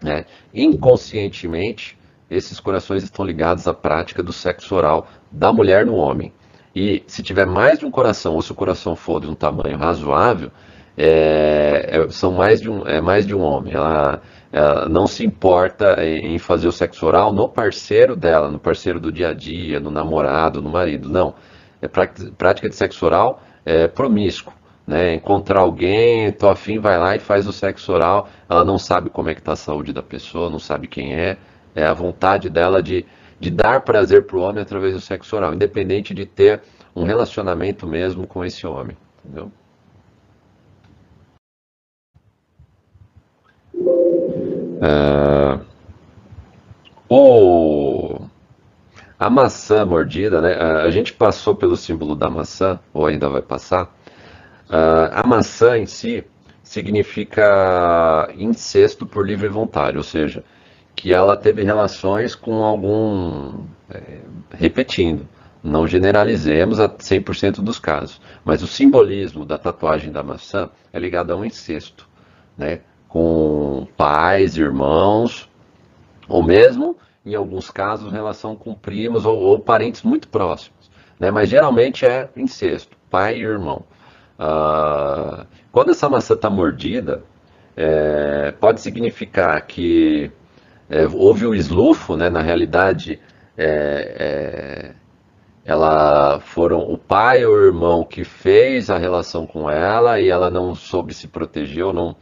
Né? Inconscientemente, esses corações estão ligados à prática do sexo oral da mulher no homem. E se tiver mais de um coração, ou se o coração for de um tamanho razoável, é, é, são mais de um, é mais de um homem. Ela, ela não se importa em, fazer o sexo oral no parceiro dela, no parceiro do dia a dia, no namorado, no marido. Não. É prática de sexo oral é, promíscuo. Né? Encontrar alguém, tô afim, vai lá e faz o sexo oral. Ela não sabe como é que está a saúde da pessoa, não sabe quem é. É a vontade dela de de dar prazer para o homem através do sexo oral, independente de ter um relacionamento mesmo com esse homem. Entendeu? Uh, o, a maçã mordida, né? A gente passou pelo símbolo da maçã, ou ainda vai passar. Uh, a maçã em si significa incesto por livre vontade, ou seja, que ela teve relações com algum. É, repetindo, não generalizemos a 100% dos casos, mas o simbolismo da tatuagem da maçã é ligado a um incesto, né? Com pais, irmãos, ou mesmo, em alguns casos, relação com primos ou, ou parentes muito próximos. Né? Mas geralmente é incesto, pai e irmão. Ah, quando essa maçã está mordida, é, pode significar que é, houve o eslufo, né, na realidade, é, é, ela foram o pai ou o irmão que fez a relação com ela e ela não soube se proteger ou não,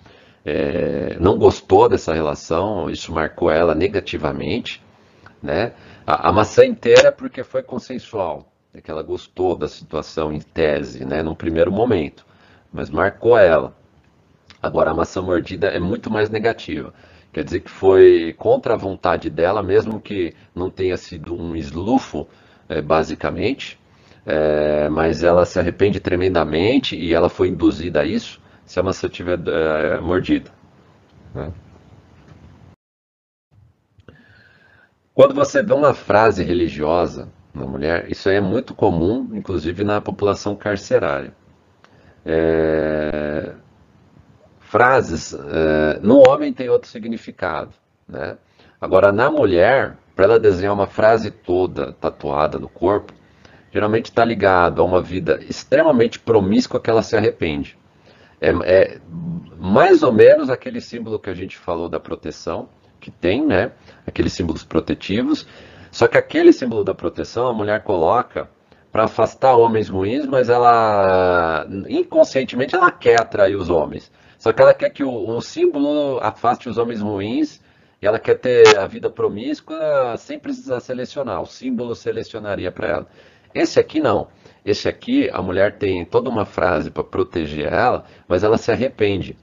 é, não gostou dessa relação, isso marcou ela negativamente, né? A, a maçã inteira é porque foi consensual, é que ela gostou da situação em tese, né, num primeiro momento, mas marcou ela. Agora a maçã mordida é muito mais negativa. Quer dizer que foi contra a vontade dela, mesmo que não tenha sido um eslufo, é, basicamente, é, mas ela se arrepende tremendamente e ela foi induzida a isso se a maçã tiver é, mordida. Né? Quando você vê uma frase religiosa na mulher, isso aí é muito comum, inclusive na população carcerária. É, frases, é, no homem tem outro significado. Né? Agora, na mulher, para ela desenhar uma frase toda tatuada no corpo, geralmente está ligado a uma vida extremamente promíscua que ela se arrepende. É, é, mais ou menos aquele símbolo que a gente falou da proteção, que tem, né? Aqueles símbolos protetivos. Só que aquele símbolo da proteção a mulher coloca para afastar homens ruins, mas ela inconscientemente ela quer atrair os homens. Só que ela quer que o, o símbolo afaste os homens ruins e ela quer ter a vida promíscua sem precisar selecionar. O símbolo selecionaria para ela. Esse aqui não. Esse aqui, a mulher tem toda uma frase para proteger ela, mas ela se arrepende.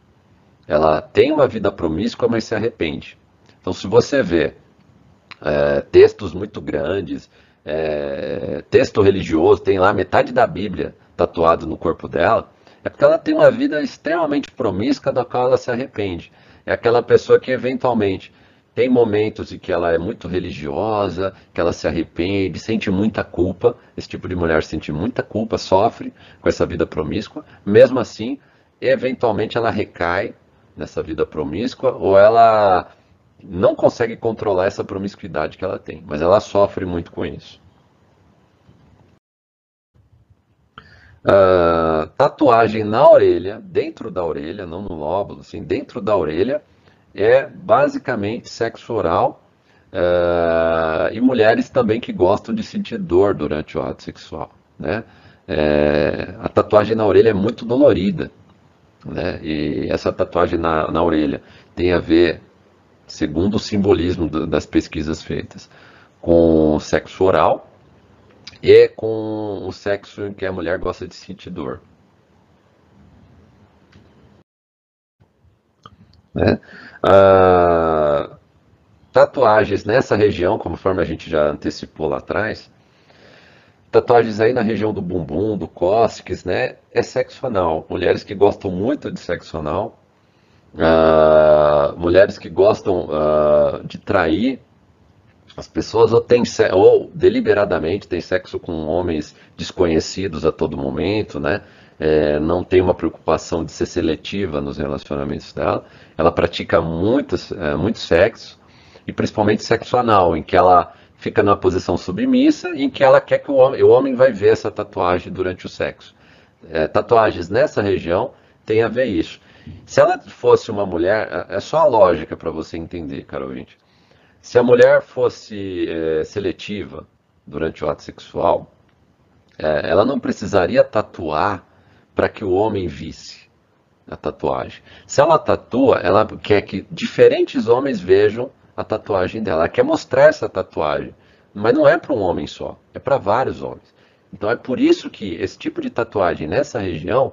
Ela tem uma vida promíscua, mas se arrepende. Então, se você vê é, textos muito grandes, é, texto religioso, tem lá metade da Bíblia tatuado no corpo dela, é porque ela tem uma vida extremamente promíscua da qual ela se arrepende. É aquela pessoa que eventualmente tem momentos em que ela é muito religiosa, que ela se arrepende, sente muita culpa. Esse tipo de mulher sente muita culpa, sofre com essa vida promíscua. Mesmo assim, eventualmente ela recai nessa vida promíscua ou ela não consegue controlar essa promiscuidade que ela tem, mas ela sofre muito com isso. Uh, tatuagem na orelha, dentro da orelha, não no lóbulo, assim, dentro da orelha, é basicamente sexo oral uh, e mulheres também que gostam de sentir dor durante o ato sexual. Né? É, a tatuagem na orelha é muito dolorida. Né? E essa tatuagem na, na orelha tem a ver, segundo o simbolismo do, das pesquisas feitas, com sexo oral e com o sexo em que a mulher gosta de sentir dor. Né? Ah, tatuagens nessa região, conforme a gente já antecipou lá atrás, tatuagens aí na região do bumbum, do cóccix, né? É sexo anal. Mulheres que gostam muito de sexo anal, ah, mulheres que gostam ah, de trair as pessoas ou, têm, ou deliberadamente têm sexo com homens desconhecidos a todo momento, né? É, não tem uma preocupação de ser seletiva nos relacionamentos dela. Ela pratica muitos, é, muito sexo, e principalmente sexo anal, em que ela fica numa posição submissa, em que ela quer que o homem, o homem vai ver essa tatuagem durante o sexo. É, tatuagens nessa região tem a ver isso. Se ela fosse uma mulher, é, é só a lógica para você entender, caro ouvinte. Se a mulher fosse é, seletiva durante o ato sexual, é, ela não precisaria tatuar para que o homem visse a tatuagem. Se ela tatua, ela quer que diferentes homens vejam a tatuagem dela. Ela quer mostrar essa tatuagem, mas não é para um homem só, é para vários homens. Então é por isso que esse tipo de tatuagem nessa região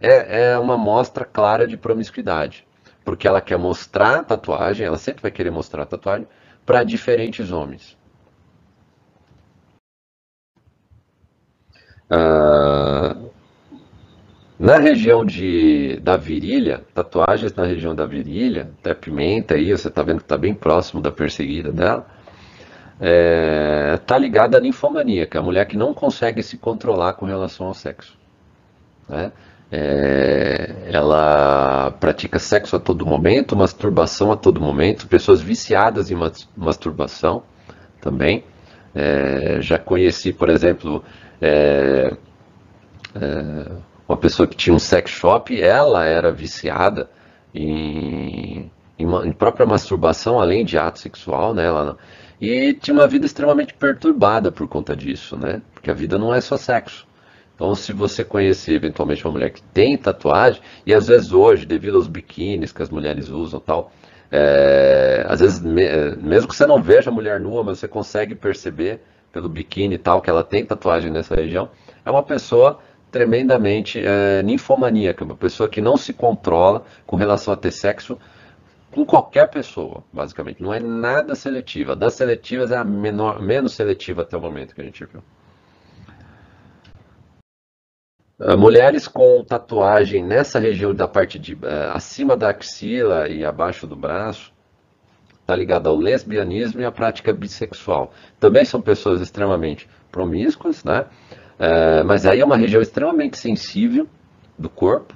é, é uma mostra clara de promiscuidade. Porque ela quer mostrar a tatuagem, ela sempre vai querer mostrar a tatuagem, para diferentes homens. Ah, na região de, da virilha, tatuagens na região da virilha, até pimenta aí, você está vendo que está bem próximo da perseguida dela, é, tá ligada à ninfomania, que é a mulher que não consegue se controlar com relação ao sexo. Né? É, ela pratica sexo a todo momento, masturbação a todo momento, pessoas viciadas em masturbação também. É, já conheci, por exemplo, é, é, uma pessoa que tinha um sex shop, ela era viciada em, em, própria masturbação, além de ato sexual, né? Ela, e tinha uma vida extremamente perturbada por conta disso, né? Porque a vida não é só sexo. Então, se você conhecer eventualmente uma mulher que tem tatuagem, e às vezes hoje, devido aos biquínis que as mulheres usam tal, é, às vezes, me, mesmo que você não veja a mulher nua, mas você consegue perceber pelo biquíni e tal que ela tem tatuagem nessa região, é uma pessoa tremendamente é, ninfomaníaca, uma pessoa que não se controla com relação a ter sexo com qualquer pessoa, basicamente. Não é nada seletiva. Das seletivas é a menor, menos seletiva até o momento que a gente viu. Uh, mulheres com tatuagem nessa região da parte de uh, acima da axila e abaixo do braço está ligada ao lesbianismo e à prática bissexual. Também são pessoas extremamente promíscuas, né? Uh, mas aí é uma região extremamente sensível do corpo,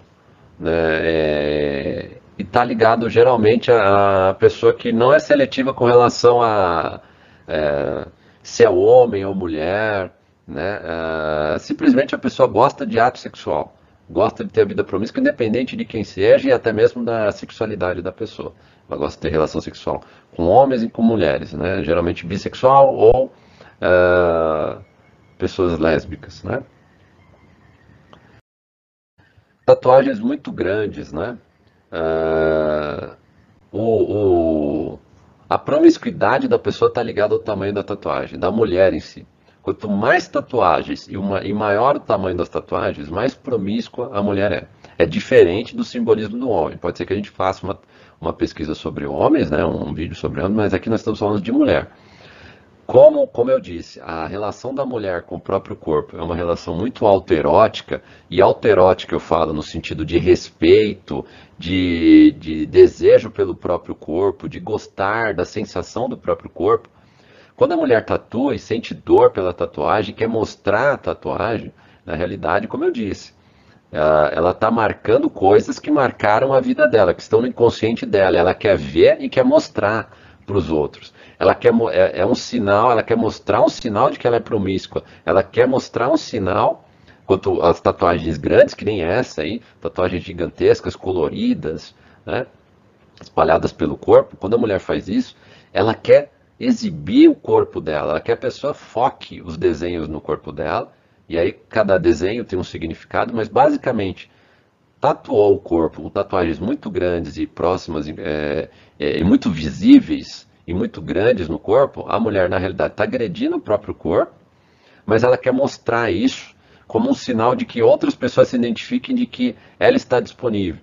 né? É, e está ligado geralmente à pessoa que não é seletiva com relação a é, se é homem ou mulher, né? Uh, simplesmente a pessoa gosta de ato sexual, gosta de ter a vida promíscua, independente de quem seja e até mesmo da sexualidade da pessoa. Ela gosta de ter relação sexual com homens e com mulheres, né? geralmente bissexual ou uh, pessoas lésbicas. Né? Tatuagens muito grandes, né? Uh, o, o, a promiscuidade da pessoa está ligada ao tamanho da tatuagem, da mulher em si. Quanto mais tatuagens e, uma, e maior o tamanho das tatuagens, mais promíscua a mulher é. É diferente do simbolismo do homem. Pode ser que a gente faça uma, uma pesquisa sobre homens, né, um vídeo sobre homens, mas aqui nós estamos falando de mulher. Como, como eu disse, a relação da mulher com o próprio corpo é uma relação muito alterótica, e alterótica eu falo no sentido de respeito, de, de desejo pelo próprio corpo, de gostar da sensação do próprio corpo. Quando a mulher tatua e sente dor pela tatuagem, quer mostrar a tatuagem, na realidade, como eu disse, ela está marcando coisas que marcaram a vida dela, que estão no inconsciente dela. Ela quer ver e quer mostrar para os outros. Ela quer é, é, um sinal, ela quer mostrar um sinal de que ela é promíscua. Ela quer mostrar um sinal quanto as tatuagens grandes, que nem essa aí, tatuagens gigantescas, coloridas, né, espalhadas pelo corpo, quando a mulher faz isso, ela quer exibir o corpo dela, ela quer que a pessoa foque os desenhos no corpo dela, e aí cada desenho tem um significado, mas basicamente tatuou o corpo com tatuagens muito grandes e próximas, é, é, muito visíveis e muito grandes no corpo, a mulher na realidade está agredindo o próprio corpo, mas ela quer mostrar isso como um sinal de que outras pessoas se identifiquem de que ela está disponível.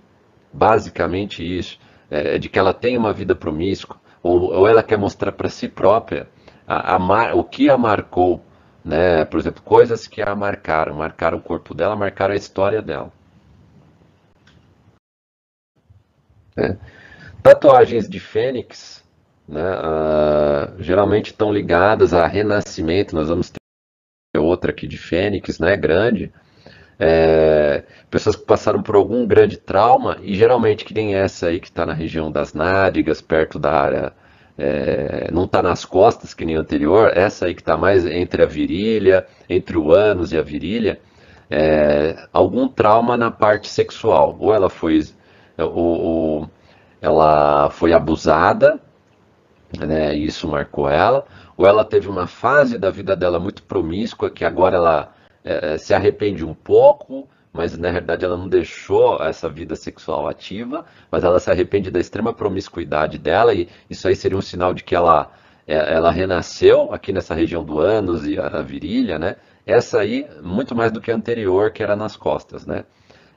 Basicamente isso, é, de que ela tem uma vida promíscua, ou, ou ela quer mostrar para si própria a, a mar, o que a marcou, né? Por exemplo, coisas que a marcaram, marcaram o corpo dela, marcaram a história dela. É. Tatuagens de fênix, né, uh, geralmente estão ligadas a renascimento. Nós vamos ter outra aqui de fênix, né, grande. É, pessoas que passaram por algum grande trauma e geralmente que nem essa aí que está na região das nádegas, perto da área, é, não está nas costas que nem a anterior, essa aí que está mais entre a virilha, entre o ânus e a virilha, é, algum trauma na parte sexual, ou ela foi o, ela foi abusada, né, isso marcou ela, ou ela teve uma fase da vida dela muito promíscua que agora ela é, se arrepende um pouco, mas na verdade ela não deixou essa vida sexual ativa, mas ela se arrepende da extrema promiscuidade dela e isso aí seria um sinal de que ela é, ela renasceu aqui nessa região do ânus e a virilha, né? Essa aí muito mais do que a anterior que era nas costas, né?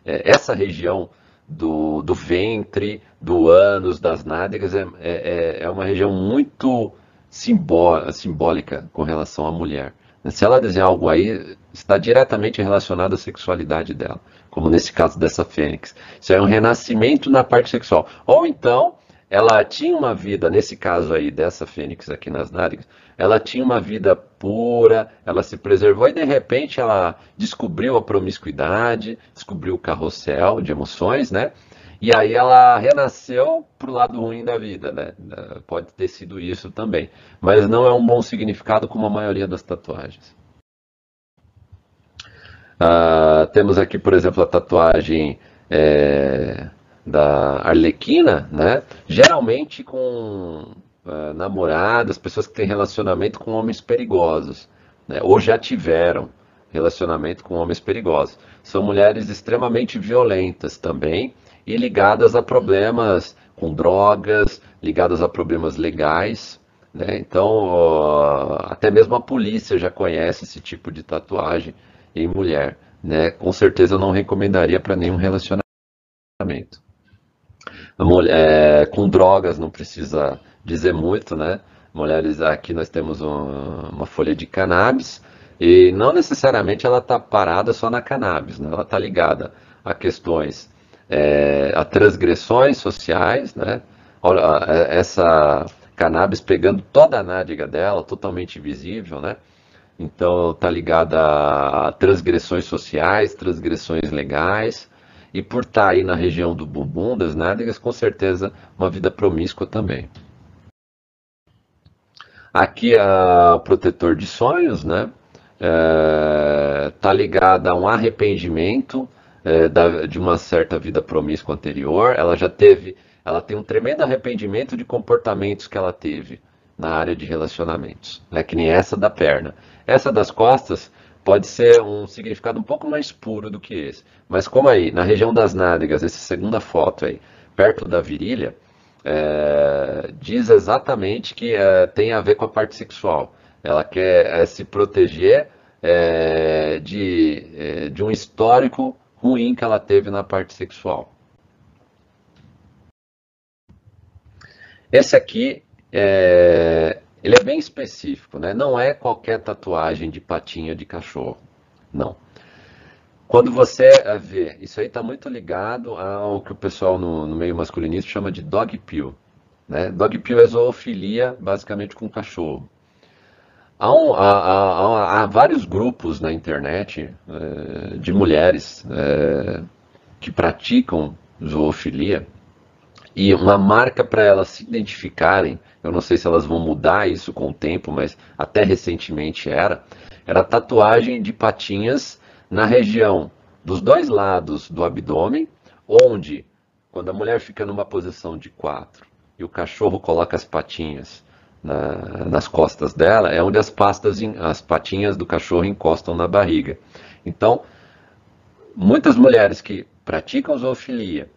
É, essa região do, do ventre, do ânus, das nádegas, é, é, é uma região muito simbó simbólica com relação à mulher. Se ela desenhar algo aí, está diretamente relacionado à sexualidade dela, como nesse caso dessa fênix. Isso é um renascimento na parte sexual. Ou então, ela tinha uma vida, nesse caso aí dessa fênix aqui nas nádegas, ela tinha uma vida pura, ela se preservou e de repente ela descobriu a promiscuidade, descobriu o carrossel de emoções, né? E aí ela renasceu pro lado ruim da vida, né? Pode ter sido isso também. Mas não é um bom significado como a maioria das tatuagens. Uh, temos aqui, por exemplo, a tatuagem é, da Arlequina, né? Geralmente com uh, namoradas, pessoas que têm relacionamento com homens perigosos, né? ou já tiveram relacionamento com homens perigosos. São mulheres extremamente violentas também e ligadas a problemas com drogas, ligadas a problemas legais. Né? Então, uh, até mesmo a polícia já conhece esse tipo de tatuagem em mulher. Né? Com certeza eu não recomendaria para nenhum relacionamento. É, com drogas não precisa dizer muito, né? Mulheres, aqui nós temos um, uma folha de cannabis e não necessariamente ela está parada só na cannabis, né? Ela está ligada a questões, é, a transgressões sociais, né? Olha, essa cannabis pegando toda a nádega dela, totalmente visível, né? Então está ligada a transgressões sociais, transgressões legais, e por estar tá aí na região do bumbum, das nádegas, com certeza uma vida promíscua também. Aqui o protetor de sonhos, né? É, ligada a um arrependimento é, da, de uma certa vida promíscua anterior. Ela já teve, ela tem um tremendo arrependimento de comportamentos que ela teve na área de relacionamentos, né? que nem essa da perna. Essa das costas pode ser um significado um pouco mais puro do que esse. Mas como aí, na região das nádegas, essa segunda foto aí, perto da virilha, é, diz exatamente que é, tem a ver com a parte sexual. Ela quer é, se proteger é, de, é, de um histórico ruim que ela teve na parte sexual. Esse aqui é, ele é bem específico, né? Não é qualquer tatuagem de patinha de cachorro, não. Quando você vê, isso aí está muito ligado ao que o pessoal no, no, meio masculinista chama de dog pill. Né? Dog pill é zoofilia, basicamente com cachorro. Há, um, há, há, há, vários grupos na internet é, de mulheres é, que praticam zoofilia e uma marca para elas se identificarem, eu não sei se elas vão mudar isso com o tempo, mas até recentemente era, era tatuagem de patinhas na região dos dois lados do abdômen, onde, quando a mulher fica numa posição de quatro e o cachorro coloca as patinhas na, nas costas dela, é onde as, pastas, as patinhas do cachorro encostam na barriga. Então, muitas mulheres que praticam zoofilia,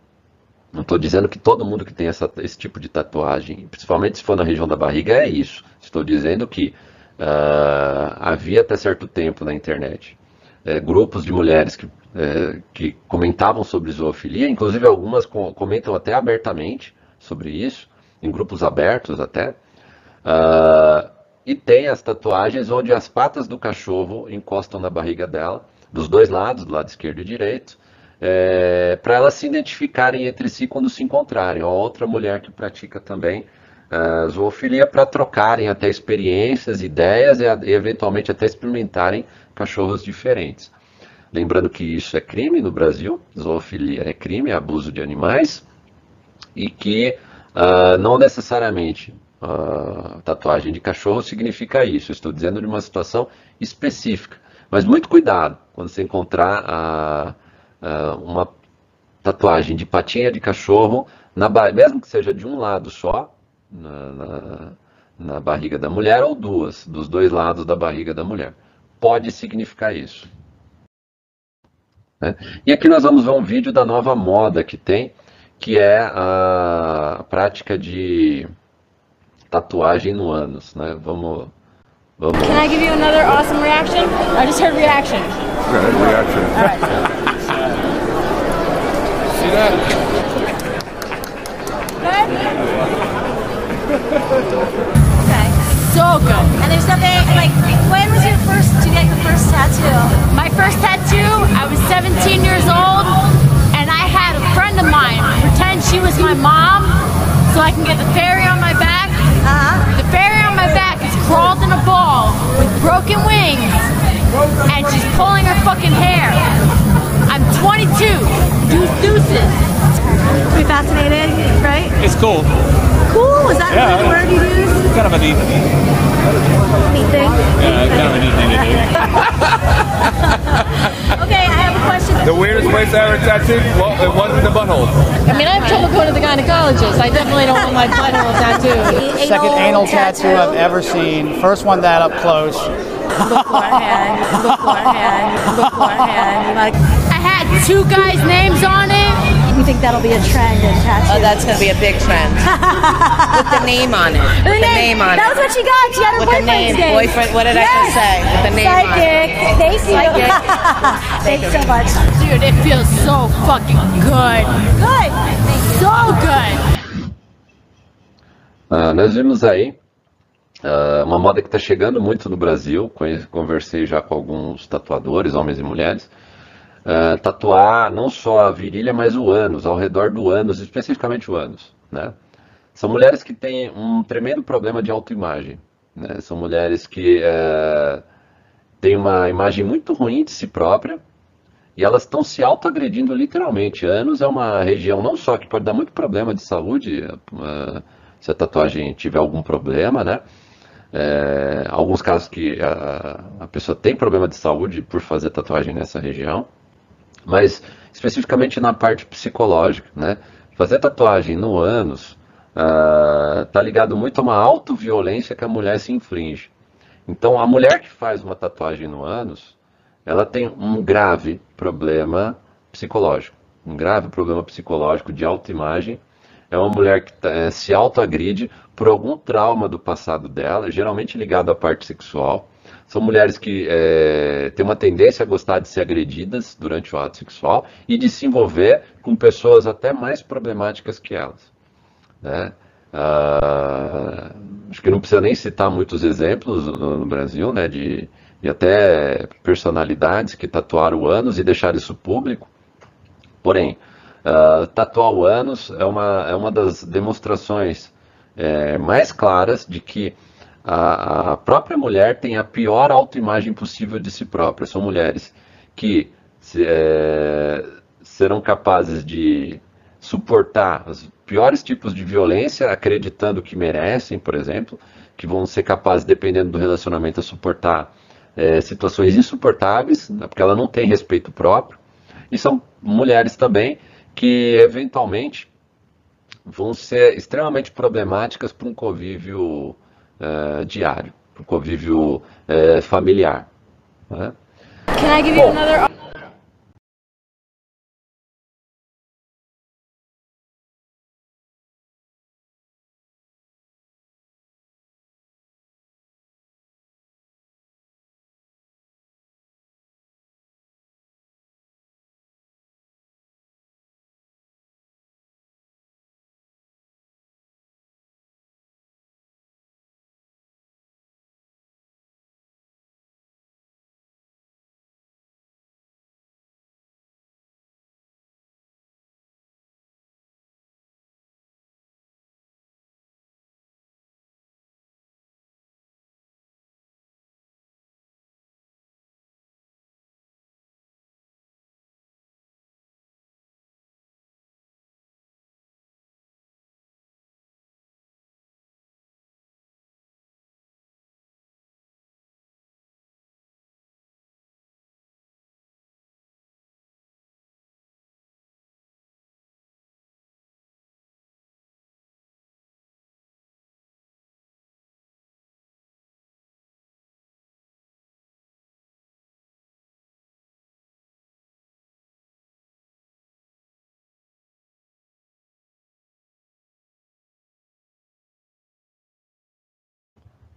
não estou dizendo que todo mundo que tem essa, esse tipo de tatuagem, principalmente se for na região da barriga, é isso. Estou dizendo que uh, havia até certo tempo na internet é, grupos de mulheres que, é, que comentavam sobre zoofilia, inclusive algumas comentam até abertamente sobre isso, em grupos abertos até. Uh, e tem as tatuagens onde as patas do cachorro encostam na barriga dela, dos dois lados, do lado esquerdo e direito, é, para elas se identificarem entre si quando se encontrarem. Ou outra mulher que pratica também uh, zoofilia para trocarem até experiências, ideias e, e, eventualmente até experimentarem cachorros diferentes. Lembrando que isso é crime no Brasil, zoofilia é crime, é abuso de animais, e que uh, não necessariamente uh, tatuagem de cachorro significa isso. estou dizendo de uma situação específica. Mas muito cuidado quando você encontrar uh, uh, uma tatuagem de patinha de cachorro, na mesmo que seja de um lado só, na, na, na barriga da mulher, ou duas, dos dois lados da barriga da mulher. Pode significar isso. Né? E aqui nós vamos ver um vídeo da nova moda que tem, que é a prática de tatuagem no ânus, né? Vamos, vamos. Can I give you another awesome reaction? I just heard reaction. Okay, reaction. All right. See that? Okay. So good. And there's something like, when was your first, did you get your first tattoo? My first tattoo, I was 17 years old, and I had a friend of mine pretend she was my mom so I can get the fairy on my back. Uh-huh. The fairy on my back is crawled in a ball with broken wings, and she's pulling her fucking hair. I'm 22. Deuce deuces. Pretty fascinated, right? It's cool. Cool, was that Yeah. the word you used? Kind of a neat, Neat thing. yeah, kind of a neat thing to do. <laughs> Okay, I have a question. The weirdest place I ever tattooed? Well, it wasn't the butthole. I mean, I have trouble going to the gynecologist. I definitely don't want my butthole tattooed. <laughs> Second anal tattoo I've ever seen. First one that up close. Beforehand, beforehand, beforehand. Like, I had two guys' names on it. you think that'll be a trend in tattoos? Oh, that's going to be a big trend. <laughs> With the name on it. The With the name on That it. was what she got. She had her With the boyfriend's name. Boyfriend. What did I just say? With the name on it. Psychic. Thank you. Psychic. <laughs> Thanks so much. Dude, it feels so fucking good. Good. So good. Ah, nós vimos aí ah, uma moda que está chegando muito no Brasil. Conversei já com alguns tatuadores, homens e mulheres. Ah, tatuar não só a virilha, mas o ânus, ao redor do ânus, especificamente o ânus. Né? São mulheres que têm um tremendo problema de autoimagem. Né? São mulheres que eh, têm uma imagem muito ruim de si própria e elas estão se autoagredindo literalmente. Ânus é uma região não só que pode dar muito problema de saúde, eh, se a tatuagem tiver algum problema, né? É, alguns casos que a, a pessoa tem problema de saúde por fazer tatuagem nessa região, mas especificamente na parte psicológica, né? Fazer tatuagem no ânus está ligado muito a uma autoviolência que a mulher se inflige. Então, a mulher que faz uma tatuagem no ânus, ela tem um grave problema psicológico. Um grave problema psicológico de autoimagem. É uma mulher que tá, eh, se autoagride por algum trauma do passado dela, geralmente ligado à parte sexual. São mulheres que eh, têm uma tendência a gostar de ser agredidas durante o ato sexual e de se envolver com pessoas até mais problemáticas que elas. Né? Ah, acho que não precisa nem citar muitos exemplos no, no Brasil, né, de, de até personalidades que tatuaram ânus e deixaram isso público. Porém, ah, tatuar o ânus é uma, é uma das demonstrações eh, mais claras de que a, a própria mulher tem a pior autoimagem possível de si própria. São mulheres que se, eh, serão capazes de suportar os piores tipos de violência, acreditando que merecem, por exemplo, que vão ser capazes, dependendo do relacionamento, a suportar é, situações insuportáveis, né, porque ela não tem respeito próprio, e são mulheres também que eventualmente vão ser extremamente problemáticas para um convívio uh, diário, para um convívio uh, familiar. Né? Can I give you another?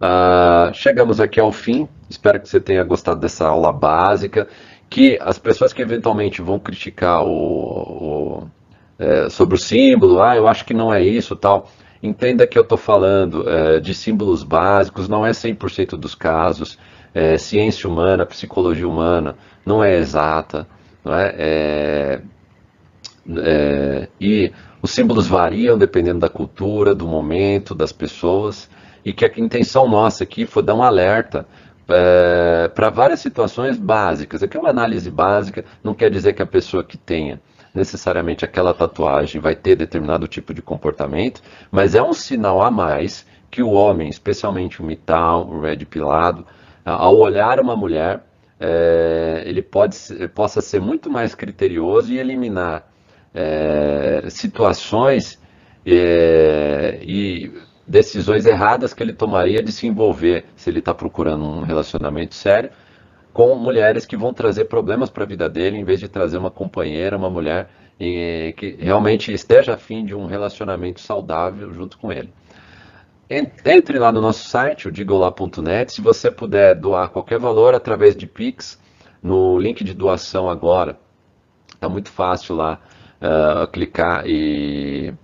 Uh, chegamos aqui ao fim. Espero que você tenha gostado dessa aula básica. Que as pessoas que eventualmente vão criticar o, o é, sobre o símbolo, ah, eu acho que não é isso, tal. Entenda que eu estou falando é, de símbolos básicos, não é 100% dos casos. É, ciência humana, psicologia humana, não é exata, não é? é, é e os símbolos variam dependendo da cultura, do momento, das pessoas e que a intenção nossa aqui foi dar um alerta é, para várias situações básicas. Aqui é uma análise básica, não quer dizer que a pessoa que tenha necessariamente aquela tatuagem vai ter determinado tipo de comportamento, mas é um sinal a mais que o homem, especialmente o mital, o red pilado, ao olhar uma mulher, é, ele pode, possa ser muito mais criterioso e eliminar é, situações é, e decisões erradas que ele tomaria de se envolver, se ele está procurando um relacionamento sério, com mulheres que vão trazer problemas para a vida dele, em vez de trazer uma companheira, uma mulher que realmente esteja afim de um relacionamento saudável junto com ele. Entre lá no nosso site, o digolá.net, se você puder doar qualquer valor através de Pix, no link de doação agora, está muito fácil lá uh, clicar e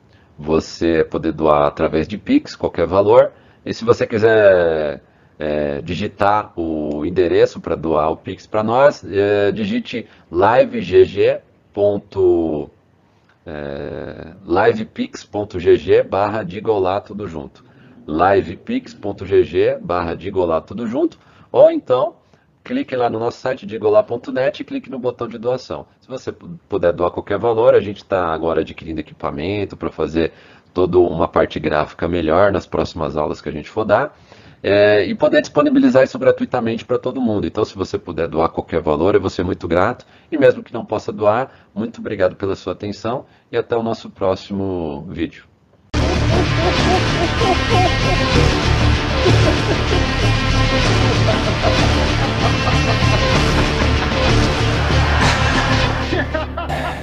você poder doar através de Pix, qualquer valor. E se você quiser é, digitar o endereço para doar o Pix para nós, é, digite livegg. É, livepix.gg barra digolá tudo junto livepix.gg barra digolá tudo junto ou então clique lá no nosso site digolá.net e clique no botão de doação. Se você puder doar qualquer valor, a gente está agora adquirindo equipamento para fazer toda uma parte gráfica melhor nas próximas aulas que a gente for dar. É, e poder disponibilizar isso gratuitamente para todo mundo. Então, se você puder doar qualquer valor, eu vou ser muito grato. E mesmo que não possa doar, muito obrigado pela sua atenção e até o nosso próximo vídeo. <laughs> Ha ha ha!